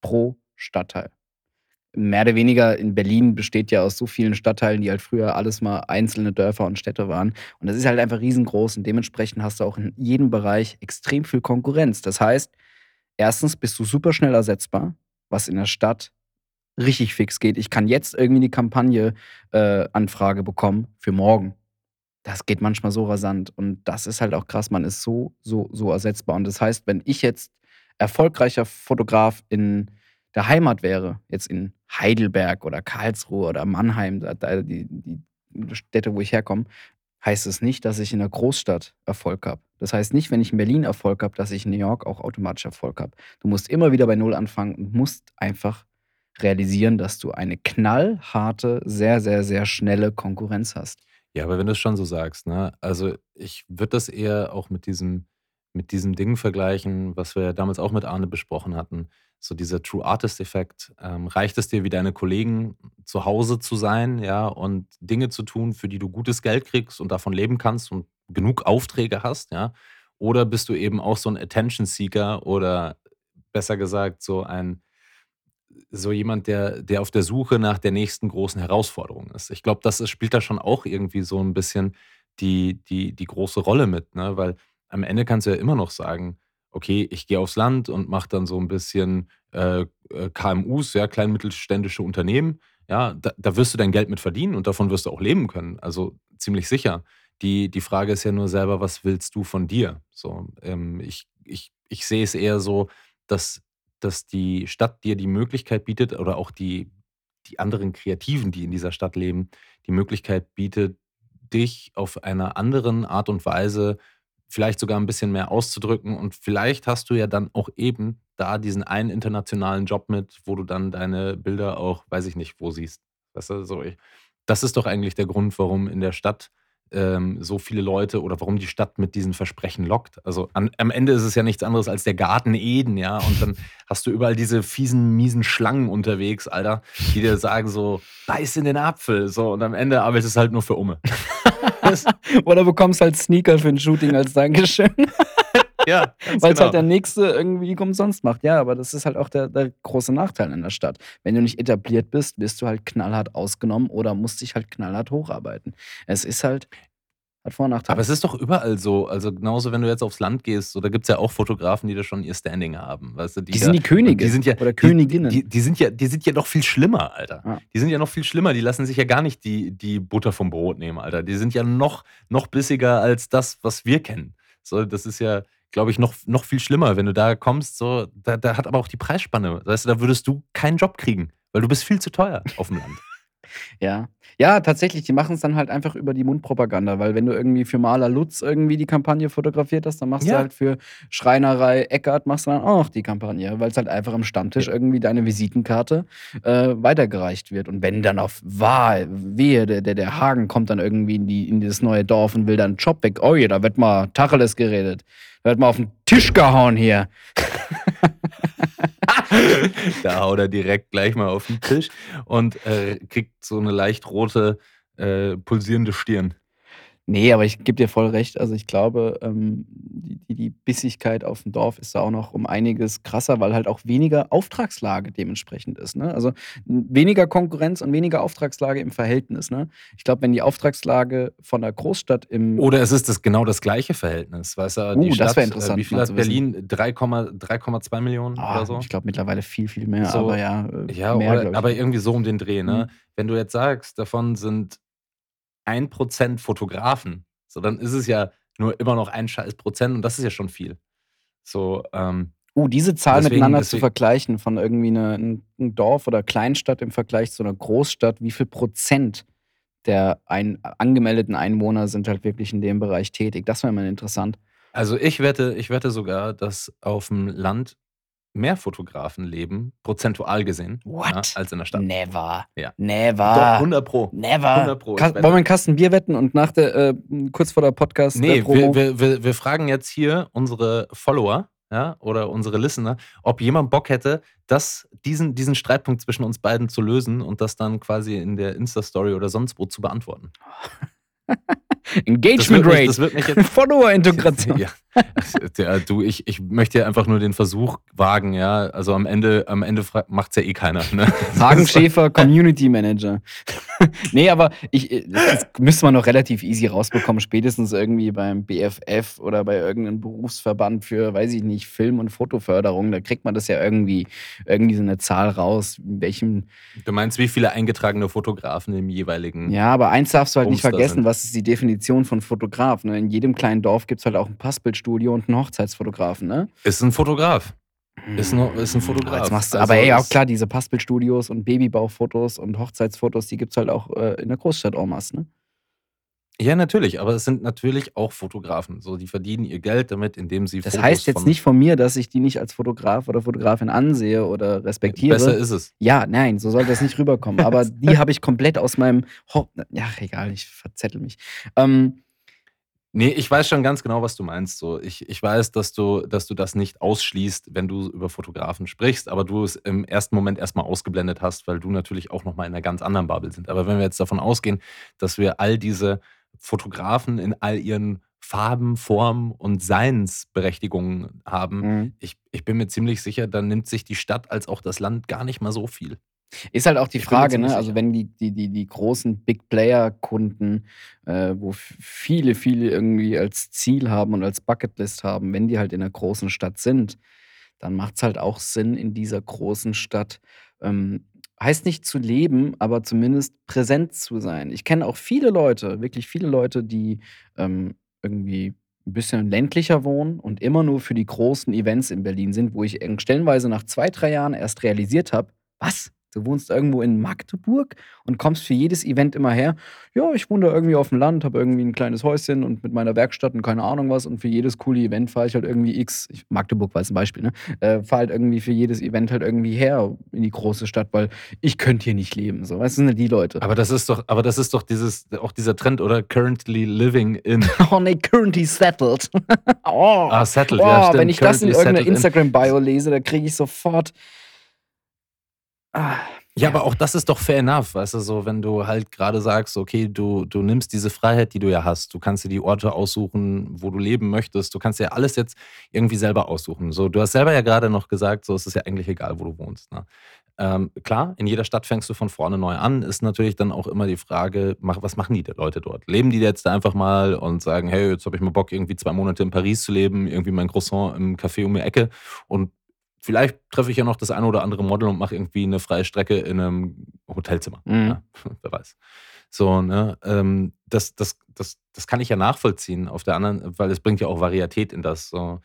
D: Pro Stadtteil mehr oder weniger in Berlin besteht ja aus so vielen Stadtteilen, die halt früher alles mal einzelne Dörfer und Städte waren. Und das ist halt einfach riesengroß und dementsprechend hast du auch in jedem Bereich extrem viel Konkurrenz. Das heißt, erstens bist du super schnell ersetzbar, was in der Stadt richtig fix geht. Ich kann jetzt irgendwie die Kampagne-Anfrage äh, bekommen für morgen. Das geht manchmal so rasant und das ist halt auch krass. Man ist so, so, so ersetzbar. Und das heißt, wenn ich jetzt erfolgreicher Fotograf in der Heimat wäre, jetzt in Heidelberg oder Karlsruhe oder Mannheim, die, die Städte, wo ich herkomme, heißt es nicht, dass ich in einer Großstadt Erfolg habe. Das heißt nicht, wenn ich in Berlin Erfolg habe, dass ich in New York auch automatisch Erfolg habe. Du musst immer wieder bei Null anfangen und musst einfach realisieren, dass du eine knallharte, sehr, sehr, sehr schnelle Konkurrenz hast.
B: Ja, aber wenn du es schon so sagst, ne? Also ich würde das eher auch mit diesem, mit diesem Ding vergleichen, was wir ja damals auch mit Arne besprochen hatten so dieser True Artist-Effekt. Ähm, reicht es dir, wie deine Kollegen zu Hause zu sein, ja, und Dinge zu tun, für die du gutes Geld kriegst und davon leben kannst und genug Aufträge hast, ja? Oder bist du eben auch so ein Attention-Seeker oder besser gesagt so ein so jemand, der, der auf der Suche nach der nächsten großen Herausforderung ist. Ich glaube, das spielt da schon auch irgendwie so ein bisschen die, die, die große Rolle mit, ne? Weil am Ende kannst du ja immer noch sagen, okay, ich gehe aufs Land und mache dann so ein bisschen äh, äh KMUs, ja, klein mittelständische Unternehmen. Ja, da, da, wirst du dein Geld mit verdienen und davon wirst du auch leben können. Also ziemlich sicher. Die, die Frage ist ja nur selber, was willst du von dir? So, ähm, ich, ich, ich sehe es eher so, dass, dass die Stadt dir die Möglichkeit bietet oder auch die, die anderen Kreativen, die in dieser Stadt leben, die Möglichkeit bietet, dich auf einer anderen Art und Weise vielleicht sogar ein bisschen mehr auszudrücken. Und vielleicht hast du ja dann auch eben da diesen einen internationalen Job mit, wo du dann deine Bilder auch, weiß ich nicht, wo siehst. Weißt du, so das ist doch eigentlich der Grund, warum in der Stadt ähm, so viele Leute oder warum die Stadt mit diesen Versprechen lockt. Also an, am Ende ist es ja nichts anderes als der Garten Eden, ja. Und dann hast du überall diese fiesen, miesen Schlangen unterwegs, Alter, die dir sagen so, beiß in den Apfel. So, und am Ende arbeitest du halt nur für Umme.
D: Oder bekommst halt Sneaker für ein Shooting als Dankeschön.
B: ja,
D: Weil es
B: genau.
D: halt der Nächste irgendwie umsonst macht. Ja, aber das ist halt auch der, der große Nachteil in der Stadt. Wenn du nicht etabliert bist, wirst du halt knallhart ausgenommen oder musst dich halt knallhart hocharbeiten. Es ist halt, hat Vor- und Nachteile.
B: Aber es ist doch überall so. Also genauso, wenn du jetzt aufs Land gehst, so, da gibt es ja auch Fotografen, die da schon ihr Standing haben. Weißt du,
D: die sind die Könige
B: die sind ja,
D: oder Königinnen.
B: Die, die, die, sind ja, die sind ja noch viel schlimmer, Alter.
D: Ja.
B: Die sind ja noch viel schlimmer. Die lassen sich ja gar nicht die, die Butter vom Brot nehmen, Alter. Die sind ja noch, noch bissiger als das, was wir kennen. So, das ist ja, glaube ich, noch, noch viel schlimmer, wenn du da kommst. So, da, da hat aber auch die Preisspanne. Weißt du, da würdest du keinen Job kriegen, weil du bist viel zu teuer auf dem Land.
D: Ja. Ja, tatsächlich, die machen es dann halt einfach über die Mundpropaganda, weil wenn du irgendwie für Maler Lutz irgendwie die Kampagne fotografiert hast, dann machst
B: Ja.
D: du halt für Schreinerei Eckert machst du dann auch noch die Kampagne, weil es halt einfach am Stammtisch irgendwie deine Visitenkarte äh, weitergereicht wird. Und wenn dann auf Wahl, wehe, der, der, der Hagen kommt dann irgendwie in, die, in dieses neue Dorf und will dann einen Job weg. Oh je, da wird mal Tacheles geredet. Da wird mal auf den Tisch gehauen hier.
B: da haut er direkt gleich mal auf den Tisch und äh, kriegt so eine leicht rote, äh, pulsierende Stirn.
D: Nee, aber ich gebe dir voll recht. Also ich glaube, ähm, die, die, die Bissigkeit auf dem Dorf ist da auch noch um einiges krasser, weil halt auch weniger Auftragslage dementsprechend ist. Ne? Also weniger Konkurrenz und weniger Auftragslage im Verhältnis. Ne? Ich glaube, wenn die Auftragslage von der Großstadt im
B: Oder es ist das genau das gleiche Verhältnis, weißt du?
D: Uh, das wär interessant,
B: Äh, wie viel hat. Berlin? 3,2 3,2 Millionen
D: Ah,
B: oder so?
D: Ich glaube mittlerweile viel, viel mehr.
B: So,
D: aber ja, äh,
B: Ja,
D: mehr,
B: oder, aber irgendwie so um den Dreh, ne?
D: Mhm.
B: Wenn du jetzt sagst, davon sind 1% Fotografen, so dann ist es ja nur immer noch ein scheiß Prozent und das ist ja schon viel. So, ähm,
D: Uh, diese Zahl
B: Deswegen-
D: miteinander zu
B: deswegen-
D: vergleichen von irgendwie eine, ein, ein Dorf oder Kleinstadt im Vergleich zu einer Großstadt, wie viel Prozent der ein, angemeldeten Einwohner sind halt wirklich in dem Bereich tätig? Das wäre mal interessant.
B: also ich wette, ich wette sogar, dass auf dem Land mehr Fotografen leben, prozentual gesehen,
D: What?
B: Ja, als in der Stadt.
D: Never.
B: Ja. Doch,
D: Never.
B: 100 Pro.
D: Never.
B: 100 Pro,
D: Ka-. Wollen wir einen Kasten Bier wetten und nach der, äh, kurz vor der Podcast
B: Nee,
D: äh, Promo?
B: wir, wir, wir, wir fragen jetzt hier unsere Follower ja, oder unsere Listener, ob jemand Bock hätte, das, diesen, diesen Streitpunkt zwischen uns beiden zu lösen und das dann quasi in der Insta-Story oder sonst wo zu beantworten.
D: Engagement Rate.
B: das wird mich jetzt.
D: Follower-Integration.
B: ja. ja, du, ich, ich möchte ja einfach nur den Versuch wagen, ja. Also am Ende, am Ende macht es ja eh keiner. Ne?
D: Hagen Schäfer, Community Manager. nee, aber ich, äh, das müsste man noch relativ easy rausbekommen, spätestens irgendwie beim BFF oder bei irgendeinem Berufsverband für, weiß ich nicht, Film- und Fotoförderung. Da kriegt man das ja irgendwie, irgendwie so eine Zahl raus, in welchem.
B: Du meinst, wie viele eingetragene Fotografen im jeweiligen.
D: Ja, aber eins darfst du halt nicht
B: Bums da
D: vergessen,
B: sind.
D: Ist die Definition von Fotograf? Ne? In jedem kleinen Dorf gibt es halt auch ein Passbildstudio und einen Hochzeitsfotografen, ne?
B: Ist ein Fotograf. Ist ein, ist ein Fotograf.
D: Jetzt machst du,
B: Also
D: aber ey, auch klar, diese Passbildstudios und Babybauchfotos und Hochzeitsfotos, die gibt es halt auch äh, in der Großstadt en masse, ne?
B: Ja, natürlich, aber es sind natürlich auch Fotografen. So, die verdienen ihr Geld damit, indem sie
D: Das
B: Fotos
D: heißt jetzt
B: von
D: nicht von mir, dass ich die nicht als Fotograf oder Fotografin ansehe oder respektiere.
B: Besser ist es.
D: ja, nein, so sollte das nicht rüberkommen. Aber die habe ich komplett aus meinem. Ho ja, egal, ich verzettel mich. Ähm,
B: Nee, ich weiß schon ganz genau, was du meinst. So, ich, ich weiß, dass du, dass du das nicht ausschließt, wenn du über Fotografen sprichst, aber du es im ersten Moment erstmal ausgeblendet hast, weil du natürlich auch nochmal in einer ganz anderen Bubble sind. Aber wenn wir jetzt davon ausgehen, dass wir all diese Fotografen in all ihren Farben, Formen und Seinsberechtigungen haben,
D: mhm.
B: ich, ich bin mir ziemlich sicher, dann nimmt sich die Stadt als auch das Land gar nicht mal so viel.
D: Ist halt auch die Frage, ne? Also wenn die, die, die, die großen Big Player-Kunden, äh, wo viele, viele irgendwie als Ziel haben und als Bucketlist haben, wenn die halt in einer großen Stadt sind, dann macht es halt auch Sinn, in dieser großen Stadt, ähm, heißt nicht zu leben, aber zumindest präsent zu sein. Ich kenne auch viele Leute, wirklich viele Leute, die ähm, irgendwie ein bisschen ländlicher wohnen und immer nur für die großen Events in Berlin sind, wo ich irgend- stellenweise nach zwei, drei Jahren erst realisiert habe, was? Du wohnst irgendwo in Magdeburg und kommst für jedes Event immer her. Ja, ich wohne da irgendwie auf dem Land, habe irgendwie ein kleines Häuschen und mit meiner Werkstatt und keine Ahnung was. Und für jedes coole Event fahre ich halt irgendwie X. Ich, Magdeburg war jetzt ein Beispiel, ne? Äh, fahre halt irgendwie für jedes Event halt irgendwie her in die große Stadt, weil ich könnte hier nicht leben. So, weißt du, sind die Leute.
B: Aber das ist doch, aber das ist doch dieses, auch dieser Trend, oder? Currently living in.
D: oh nee, currently settled.
B: oh, ah, settled,
D: oh,
B: ja, stimmt.
D: Wenn ich das in irgendeiner
B: settled in.
D: Instagram-Bio lese, da kriege ich sofort. Ah,
B: Ja, aber auch das ist doch fair enough, weißt du, so, wenn du halt gerade sagst, okay, du, du nimmst diese Freiheit, die du ja hast, du kannst dir die Orte aussuchen, wo du leben möchtest, du kannst dir alles jetzt irgendwie selber aussuchen. So, du hast selber ja gerade noch gesagt, so es ist ja eigentlich egal, wo du wohnst. Ne? Ähm, klar, in jeder Stadt fängst du von vorne neu an, ist natürlich dann auch immer die Frage, was machen die Leute dort? Leben die jetzt einfach mal und sagen, hey, jetzt habe ich mal Bock, irgendwie zwei Monate in Paris zu leben, irgendwie mein Croissant im Café um die Ecke und vielleicht treffe ich ja noch das eine oder andere Model und mache irgendwie eine freie Strecke in einem Hotelzimmer.
D: Mhm.
B: Ja, wer weiß. So, ne? Ähm, das, das, das, das kann ich ja nachvollziehen auf der anderen, weil es bringt ja auch Varietät in das. So.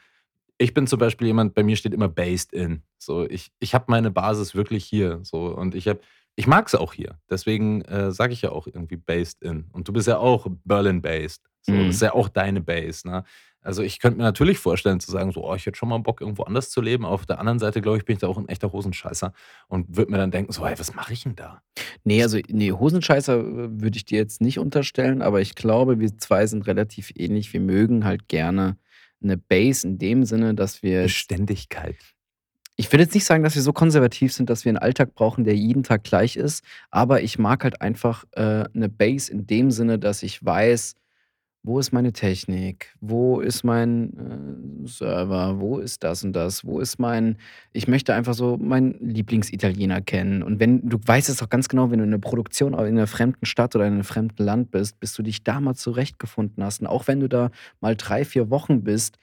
B: Ich bin zum Beispiel jemand, bei mir steht immer based in. So, ich, ich habe meine Basis wirklich hier. So, und ich habe, ich mag es auch hier. Deswegen äh, sage ich ja auch irgendwie based in. Und du bist ja auch Berlin-based. So,
D: Mhm.
B: Das ist ja auch deine Base. Ne? Also ich könnte mir natürlich vorstellen zu sagen, so, oh, ich hätte schon mal Bock, irgendwo anders zu leben. Auf der anderen Seite, glaube ich, bin ich da auch ein echter Hosenscheißer und würde mir dann denken, so, hey, was mache ich denn da?
D: Nee, also nee, Hosenscheißer äh, würde ich dir jetzt nicht unterstellen, aber ich glaube, wir zwei sind relativ ähnlich. Wir mögen halt gerne eine Base in dem Sinne, dass wir
B: Beständigkeit.
D: ich will jetzt nicht sagen, dass wir so konservativ sind, dass wir einen Alltag brauchen, der jeden Tag gleich ist, aber ich mag halt einfach äh, eine Base in dem Sinne, dass ich weiß, wo ist meine Technik, wo ist mein äh, Server, wo ist das und das, wo ist mein, ich möchte einfach so meinen Lieblingsitaliener kennen. Und wenn, du weißt es doch ganz genau, wenn du in einer Produktion in einer fremden Stadt oder in einem fremden Land bist, bis du dich da mal zurechtgefunden hast. Und auch wenn du da mal drei, vier Wochen bist,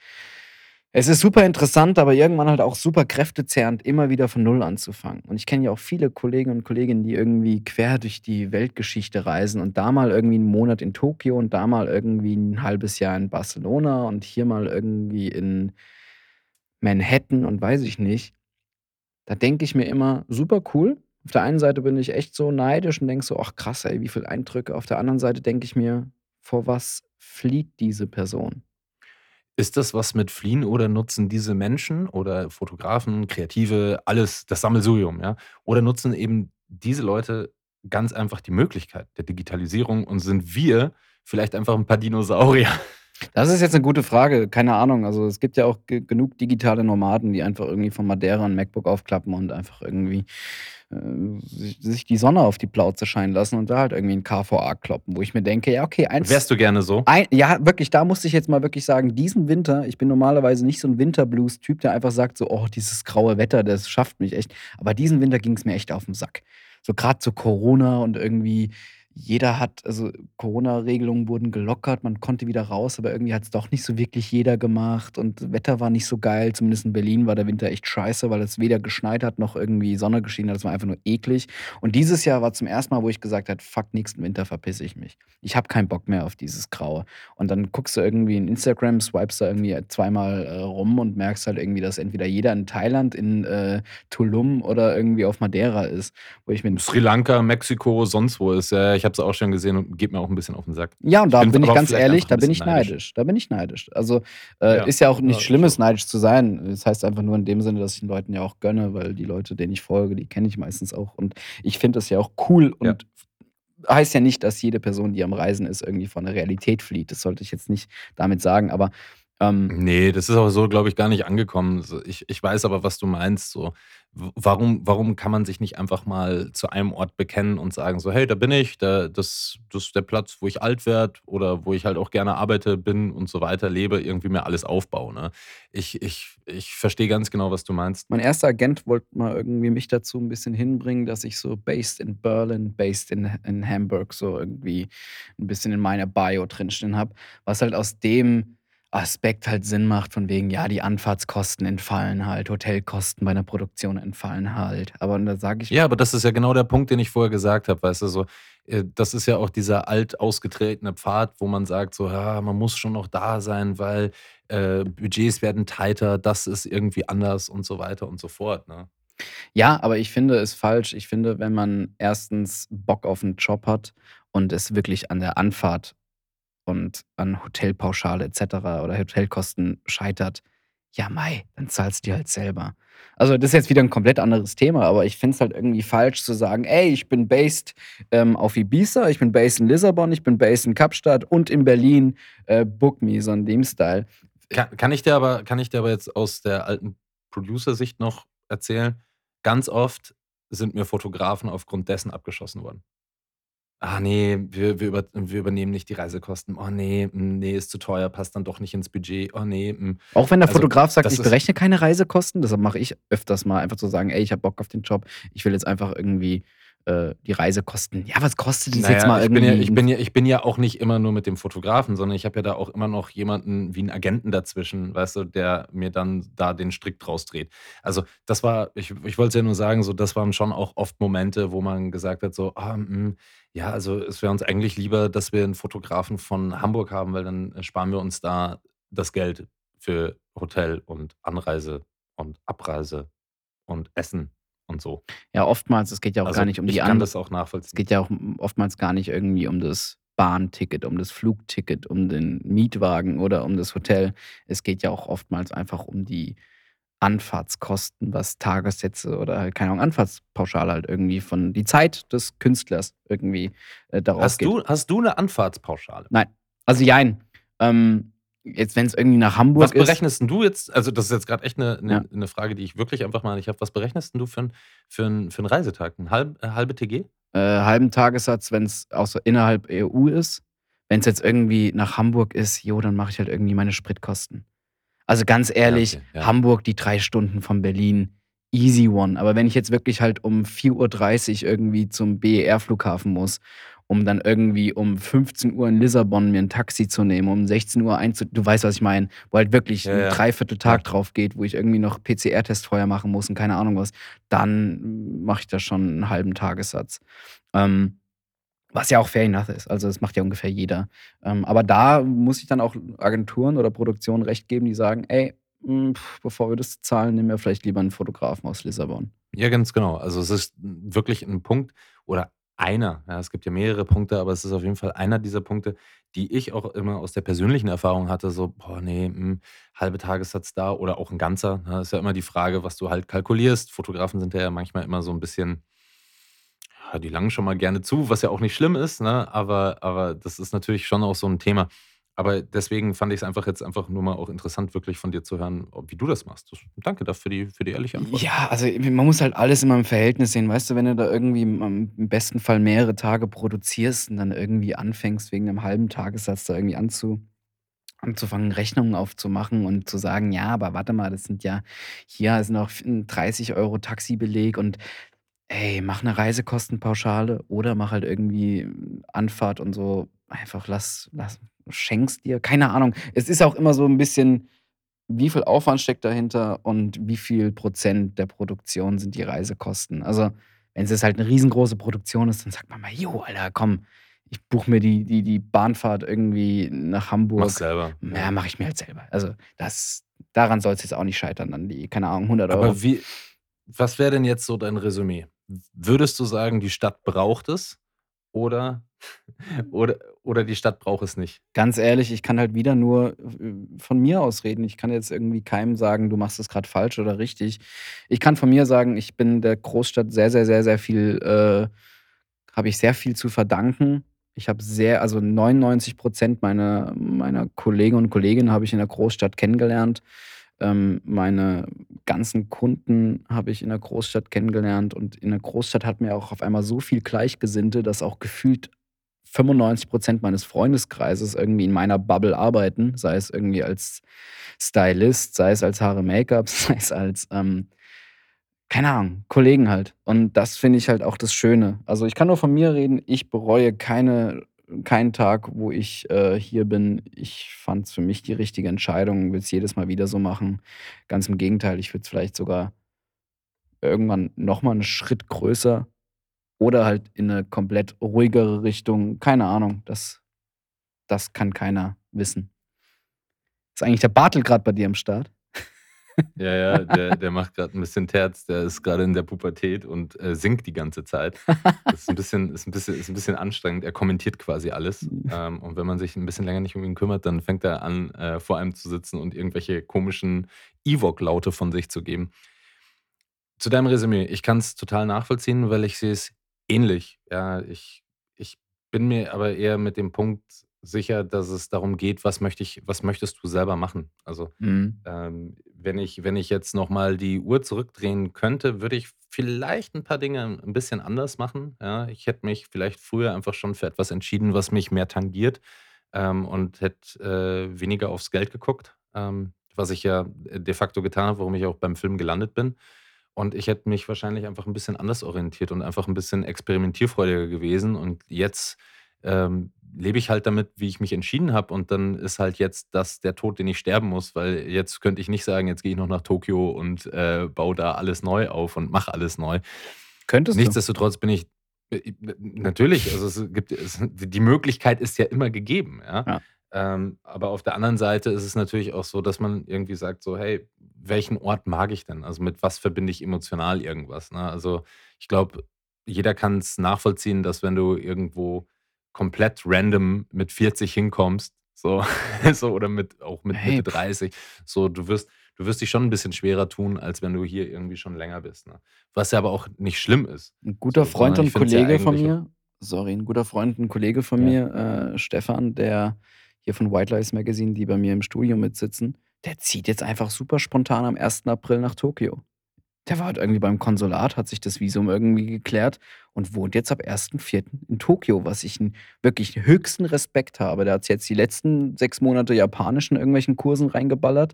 D: es ist super interessant, aber irgendwann halt auch super kräftezehrend, immer wieder von Null anzufangen. Und ich kenne ja auch viele Kollegen und Kolleginnen, die irgendwie quer durch die Weltgeschichte reisen und da mal irgendwie einen Monat in Tokio und da mal irgendwie ein halbes Jahr in Barcelona und hier mal irgendwie in Manhattan und weiß ich nicht. Da denke ich mir immer, super cool. Auf der einen Seite bin ich echt so neidisch und denke so, ach krass, ey, wie viele Eindrücke. Auf der anderen Seite denke ich mir, vor was flieht diese Person?
B: Ist das was mit Fliehen oder nutzen diese Menschen oder Fotografen, Kreative, alles, das Sammelsurium, ja? Oder nutzen eben diese Leute ganz einfach die Möglichkeit der Digitalisierung und sind wir vielleicht einfach ein paar Dinosaurier?
D: Das ist jetzt eine gute Frage, keine Ahnung. Also, es gibt ja auch ge genug digitale Nomaden, die einfach irgendwie von Madeira 'n MacBook aufklappen und einfach irgendwie, äh, sich die Sonne auf die Plauze scheinen lassen und da halt irgendwie 'n KVA kloppen, wo ich mir denke: „Ja, okay, eins
B: Wärst du gerne so?
D: ein ja, wirklich, da musste ich jetzt mal wirklich sagen, diesen Winter ich bin normalerweise nicht so 'n Winterblues-Typ, der einfach sagt so: „Oh, dieses graue Wetter, das schafft mich echt.“ Aber diesen Winter ging's mir echt auf 'n Sack. So grad zu Corona und irgendwie jeder hat also, Corona-Regelungen wurden gelockert, man konnte wieder raus, aber irgendwie hat's doch nicht so wirklich jeder gemacht und Wetter war nicht so geil. Zumindest in Berlin war der Winter echt scheiße, weil es weder geschneit hat noch irgendwie Sonne geschienen hat. Es war einfach nur eklig. Und dieses Jahr war zum ersten Mal, wo ich gesagt habe: „Fuck, nächsten Winter verpisse ich mich. Ich habe keinen Bock mehr auf dieses Graue.“ Und dann guckst du irgendwie in Instagram, swipest da irgendwie zweimal, äh, rum und merkst halt irgendwie, dass entweder jeder in Thailand, in, äh, Tulum oder irgendwie auf Madeira ist, wo ich mir
B: Sri Lanka, Mexiko, sonst wo ist. Ja, ich habe es auch schon gesehen und geht mir auch ein bisschen auf den Sack.
D: Ja, und da
B: bin
D: bin ich ganz ehrlich, da bin ich
B: neidisch.
D: neidisch. Da bin ich neidisch. Also, äh,
B: Ja,
D: ist ja auch
B: ja,
D: nichts
B: ich
D: Schlimmes, neidisch zu sein. Das heißt einfach nur in dem Sinne, dass ich den Leuten ja auch gönne, weil die Leute, denen ich folge, die kenne ich meistens auch. Und ich finde das ja auch cool
B: Ja.
D: und heißt ja nicht, dass jede Person, die am Reisen ist, irgendwie von der Realität flieht. Das sollte ich jetzt nicht damit sagen, aber, ähm
B: Nee, das ist auch so, glaube ich, gar nicht angekommen. Ich ich weiß aber, was du meinst, so. Warum warum kann man sich nicht einfach mal zu einem Ort bekennen und sagen so: „Hey, da bin ich, da das das ist der Platz, wo ich alt werde oder wo ich halt auch gerne arbeite, bin und so weiter, lebe, irgendwie mir alles aufbaue“, ne? Ich ich ich verstehe ganz genau, was du meinst.
D: Mein erster Agent wollte mal irgendwie mich dazu 'n bisschen hinbringen, dass ich so based in Berlin, based in in Hamburg so irgendwie 'n bisschen in meiner Bio drinstehen habe, was halt aus dem Aspekt halt Sinn macht von wegen, ja, die Anfahrtskosten entfallen halt, Hotelkosten bei 'ner Produktion entfallen halt. Aber und da sage ich
B: Ja, aber das ist ja genau der Punkt, den ich vorher gesagt habe, weißt du, so, äh, das ist ja auch dieser alt ausgetretene Pfad, wo man sagt so: „Ja, man muss schon noch da sein, weil, äh, Budgets werden tighter, das ist irgendwie anders“ und so weiter und so fort, ne?
D: Ja, aber ich finde es falsch. Ich finde, wenn man erstens Bock auf einen Job hat und es wirklich an der Anfahrt und an Hotelpauschale et cetera oder Hotelkosten scheitert, ja mei, dann zahlst du halt selber. Also, das ist jetzt wieder 'n komplett anderes Thema, aber ich finde es halt irgendwie falsch zu sagen: „Ey, ich bin based, ähm, auf Ibiza, ich bin based in Lissabon, ich bin based in Kapstadt und in Berlin, äh, book me“, so in dem Style.
B: Ka kann ich dir aber kann ich dir aber jetzt aus der alten Producer-Sicht noch erzählen, ganz oft sind mir Fotografen aufgrund dessen abgeschossen worden. „Ah ne, wir wir über wir übernehmen nicht die Reisekosten. Oh ne, hm, ne, ist zu teuer, passt dann doch nicht ins Budget. Oh ne, hm.“
D: Auch wenn der
B: Also,
D: Fotograf sagt:
B: das
D: „Ich
B: ist
D: berechne keine Reisekosten“, deshalb mache ich öfters mal einfach zu sagen: „Ey, ich habe Bock auf den Job. Ich will jetzt einfach irgendwie, äh, die Reisekosten“ ja, was kostet es
B: Na
D: jetzt mal
B: ich bin ja
D: irgendwie?
B: ich bin ja ich bin ja auch nicht immer nur mit dem Fotografen, sondern ich habe ja da auch immer noch jemanden wie 'n Agenten dazwischen, weißt du, der mir dann da den Strick draus dreht. Also, das war ich ich wollte es ja nur sagen, so, das waren schon auch oft Momente, wo man gesagt hat so: „Ah, hm, ja, also, es wäre uns eigentlich lieber, dass wir 'n Fotografen von Hamburg haben, weil dann, sparen wir uns da das Geld für Hotel und Anreise und Abreise und Essen und so.“
D: Ja, oftmals es geht ja auch gar
B: Also,
D: nicht um die
B: ich kann
D: an
B: das auch
D: es
B: nachvollziehen.
D: geht ja auch, oftmals gar nicht irgendwie um das Bahnticket, um das Flugticket, um den Mietwagen oder um das Hotel. Es geht ja auch oftmals einfach um die Anfahrtskosten, was Tagessätze oder halt, keine Ahnung, Anfahrtspauschale halt irgendwie von die Zeit des Künstlers irgendwie, äh, darauf
B: Hast
D: geht.
B: du hast du 'ne Anfahrtspauschale?
D: Nein. Also, jein. Ähm, jetzt, wenn's irgendwie nach
B: Was
D: Hamburg ist
B: berechnest 'n du jetzt also, das ist jetzt grad echt 'ne
D: Ja.
B: 'ne 'ne Frage, die ich wirklich einfach mal an dich habe. Was berechnest du für 'n für 'n für 'n Reisetag? 'N halb äh, halbe TG?
D: Äh, halben Tagessatz, wenn's außer innerhalb EU ist. Wenn's jetzt irgendwie nach Hamburg ist, jo, dann mache ich halt irgendwie meine Spritkosten. Also, ganz
B: Ja,
D: ehrlich,
B: okay, ja.
D: Hamburg, die 3 Stunden von Berlin, easy one. Aber wenn ich jetzt wirklich halt um 4:30 irgendwie zum BER-Flughafen muss, um dann irgendwie um 15:00 in Lissabon mir 'n Taxi zu nehmen, um 16:00 einzu du weißt, was ich meine, wo halt wirklich
B: Ja,
D: 'n
B: ja.
D: 3/4
B: Ja.
D: Tag drauf geht, wo ich irgendwie noch PCR-Test vorher machen muss und keine Ahnung was, dann mache ich da schon 'n halben Tagessatz. Ähm, was ja auch fair enough ist. Also, das macht ja ungefähr jeder. Ähm, aber da muss ich dann auch Agenturen oder Produktionen recht geben, die sagen: „Ey, hm, bevor wir das zahlen, nehmen wir vielleicht lieber 'n Fotografen aus Lissabon.“
B: Ja, ganz genau. Also, es ist wirklich 'n Punkt oder einer, ja, es gibt ja mehrere Punkte, aber es ist auf jeden Fall einer dieser Punkte, die ich auch immer aus der persönlichen Erfahrung hatte, so: „Boah, ne, hm, halbe Tagessatz da oder auch 'n ganzer“, ne? Ist ja immer die Frage, was du halt kalkulierst. Fotografen sind ja manchmal immer so 'n bisschen ja, die langen schon mal gerne zu, was ja auch nicht schlimm ist, ne? Aber aber das ist natürlich schon auch so 'n Thema. Aber deswegen fand ich's einfach jetzt einfach nur mal auch interessant, wirklich von dir zu hören, wie du das machst. Danke da für die für die ehrliche Antwort.
D: Ja, also, man muss halt alles immer im Verhältnis sehen. Weißt du, wenn du da irgendwie im besten Fall mehrere Tage produzierst und dann irgendwie anfängst, wegen 'nem halben Tagessatz da irgendwie anzu anzufangen, Rechnungen aufzumachen und zu sagen: „Ja, aber warte mal, das sind ja hier ist noch f 'n 30 € Taxibeleg und ey, mach 'ne Reisekostenpauschale oder mach halt irgendwie Anfahrt und so einfach lass lass schenk's dir.“ Keine Ahnung. Es ist auch immer so 'n bisschen, wie viel Aufwand steckt dahinter und wie viel Prozent der Produktion sind die Reisekosten. Also, wenn's jetzt halt 'ne riesengroße Produktion ist, dann sagt man mal: „Jo, Alter, komm, ich buche mir die die die Bahnfahrt irgendwie nach
B: Mach's
D: Hamburg.“
B: selber,
D: Ja, mache ich mir halt selber. Also, das daran soll's jetzt auch nicht scheitern an die, keine Ahnung, 100 €.
B: Aber wie was wäre denn jetzt so dein Resümee? Würdest du sagen, die Stadt braucht es oder oder oder die Stadt braucht es nicht?
D: Ganz ehrlich, ich kann halt wieder nur v von mir aus reden. Ich kann jetzt irgendwie keinem sagen: „Du machst das grad falsch oder richtig.“ Ich kann von mir sagen, ich bin der Großstadt sehr, sehr, sehr, sehr viel äh, habe ich sehr viel zu verdanken. Ich habe sehr also, 99 % meiner meiner Kollegen und Kolleginnen habe ich in der Großstadt kennengelernt. Ähm, meine ganzen Kunden habe ich in der Großstadt kennengelernt und in der Großstadt hat ja auch auf einmal so viel Gleichgesinnte, dass auch gefühlt 95 % meines Freundeskreises irgendwie in meiner Bubble arbeiten, sei es irgendwie als Stylist, sei es als Haare, Make-up, sei es als, ähm, keine Ahnung, Kollegen halt. Und das finde ich halt auch das Schöne. Also, ich kann nur von mir reden, ich bereue keine keinen Tag, wo ich, äh, hier bin. Ich fand's für mich die richtige Entscheidung, würde es jedes Mal wieder so machen. Ganz im Gegenteil, ich würde es vielleicht sogar irgendwann noch mal 'n Schritt größer oder halt in 'ne komplett ruhigere Richtung. Keine Ahnung, das das kann keiner wissen. Ist eigentlich der Bartel grad bei dir am Start?
B: Ja, ja, der, der macht gerade ein bisschen Terz, der ist gerade in der Pubertät und äh, singt die ganze Zeit. Das ist ein bisschen, ist ein bisschen, ist ein bisschen anstrengend. Er kommentiert quasi alles. Ähm, und wenn man sich ein bisschen länger nicht um ihn kümmert, dann fängt er an, äh, vor einem zu sitzen und irgendwelche komischen Ewok-Laute von sich zu geben. Zu deinem Resümee, ich kann es total nachvollziehen, weil ich sehe es ähnlich. Ja, ich, ich bin mir aber eher mit dem Punkt sicher, dass es darum geht, was möchte ich, was möchtest du selber machen? Also
D: Mhm.
B: ähm, wenn ich, wenn ich jetzt nochmal die Uhr zurückdrehen könnte, würde ich vielleicht ein paar Dinge ein bisschen anders machen. Ja, ich hätte mich vielleicht früher einfach schon für etwas entschieden, was mich mehr tangiert ähm, und hätte äh, weniger aufs Geld geguckt, ähm, was ich ja de facto getan habe, warum ich auch beim Film gelandet bin. Und ich hätte mich wahrscheinlich einfach ein bisschen anders orientiert und einfach ein bisschen experimentierfreudiger gewesen. Und jetzt ähm, lebe ich halt damit, wie ich mich entschieden habe. Und dann ist halt jetzt das der Tod, den ich sterben muss, weil jetzt könnte ich nicht sagen, jetzt gehe ich noch nach Tokio und äh, baue da alles neu auf und mache alles neu.
D: Könntest du?
B: Nichtsdestotrotz bin ich äh, natürlich, also es gibt es, die Möglichkeit ist ja immer gegeben, ja.
D: Ja.
B: Ähm, aber auf der anderen Seite ist es natürlich auch so, dass man irgendwie sagt, so, hey, welchen Ort mag ich denn? Also mit was verbinde ich emotional irgendwas? Ne? Also ich glaube, jeder kann es nachvollziehen, dass wenn du irgendwo komplett random mit 40 hinkommst, so, so oder mit auch mit
D: Hey,
B: Mitte
D: pf,
B: 30, so du wirst du wirst dich schon ein bisschen schwerer tun, als wenn du hier irgendwie schon länger bist, ne? Was ja aber auch nicht schlimm ist,
D: ein guter
B: so,
D: Freund und
B: es ja
D: Kollege von mir, sorry, ein guter Freund und Kollege von
B: ja.
D: mir, äh, Stefan, der hier von White Lies Magazine, die bei mir im Studio mitsitzen, der zieht jetzt einfach super spontan am 1. April nach Tokio. Der war halt irgendwie beim Konsulat, hat sich das Visum irgendwie geklärt und wohnt jetzt ab 1.4. in Tokio, was ich einen wirklich höchsten Respekt habe. Der hat jetzt die letzten sechs Monate Japanisch in irgendwelchen Kursen reingeballert.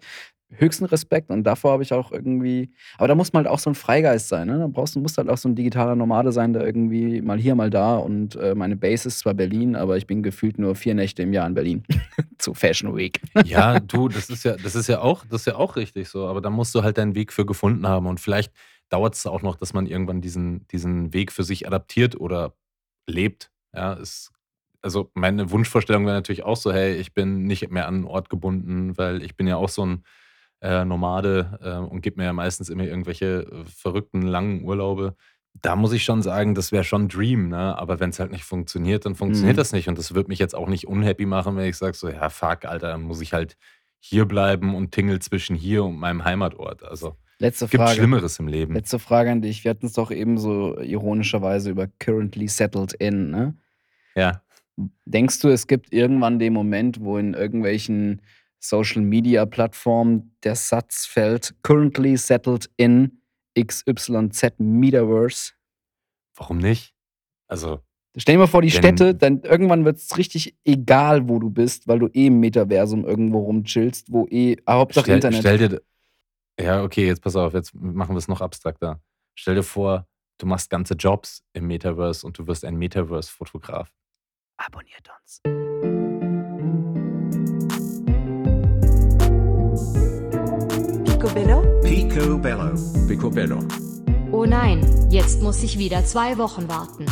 D: Höchsten Respekt und davor habe ich auch irgendwie. Aber da muss man halt auch so ein Freigeist sein. Ne? Da brauchst du musst halt auch so ein digitaler Nomade sein, der irgendwie mal hier, mal da. Und äh, meine Base ist zwar Berlin, aber ich bin gefühlt nur vier Nächte im Jahr in Berlin. Zu Fashion Week.
B: Ja, du, das ist ja das ist ja auch das ist ja auch richtig so, aber da musst du halt deinen Weg für gefunden haben und vielleicht dauert es auch noch, dass man irgendwann diesen diesen Weg für sich adaptiert oder lebt. Ja, es also, meine Wunschvorstellung wäre natürlich auch so: „Hey, ich bin nicht mehr an 'n Ort gebunden“, weil ich bin ja auch so ein äh, Nomade, äh, und gebe mir ja meistens immer irgendwelche, äh, verrückten langen Urlaube. Da muss ich schon sagen, das wäre schon 'n Dream, ne? Aber wenn es halt nicht funktioniert, dann funktioniert
D: Mhm.
B: das nicht. Und das würde mich jetzt auch nicht unhappy machen, wenn ich sage so: „Ja, fuck, Alter, dann muss ich halt hier bleiben und tingle zwischen hier und meinem Heimatort.“ Also,
D: Letzte
B: gibt
D: Frage.
B: Schlimmeres im Leben.
D: Letzte Frage an dich. Wir hatten es doch eben so ironischerweise über currently settled in, ne?
B: Ja.
D: Denkst du, es gibt irgendwann den Moment, wo in irgendwelchen Social-Media-Plattformen der Satz fällt, currently settled in XYZ Metaverse?
B: Warum nicht? Also,
D: Stell dir mal vor, die Städte, dann irgendwann wird es richtig egal, wo du bist, weil du eh im Metaversum irgendwo rumchillst, wo eh, ah, Hauptsache
B: stell
D: Internet.
B: stell dir ja, okay, jetzt pass auf, jetzt machen wir es noch abstrakter. Stell dir vor, du machst ganze Jobs im Metaverse und du wirst ein Metaverse-Fotograf.
D: Abonniert uns.
A: Picobello?
E: Picobello. Picobello.
C: Oh nein, jetzt muss ich wieder zwei Wochen warten.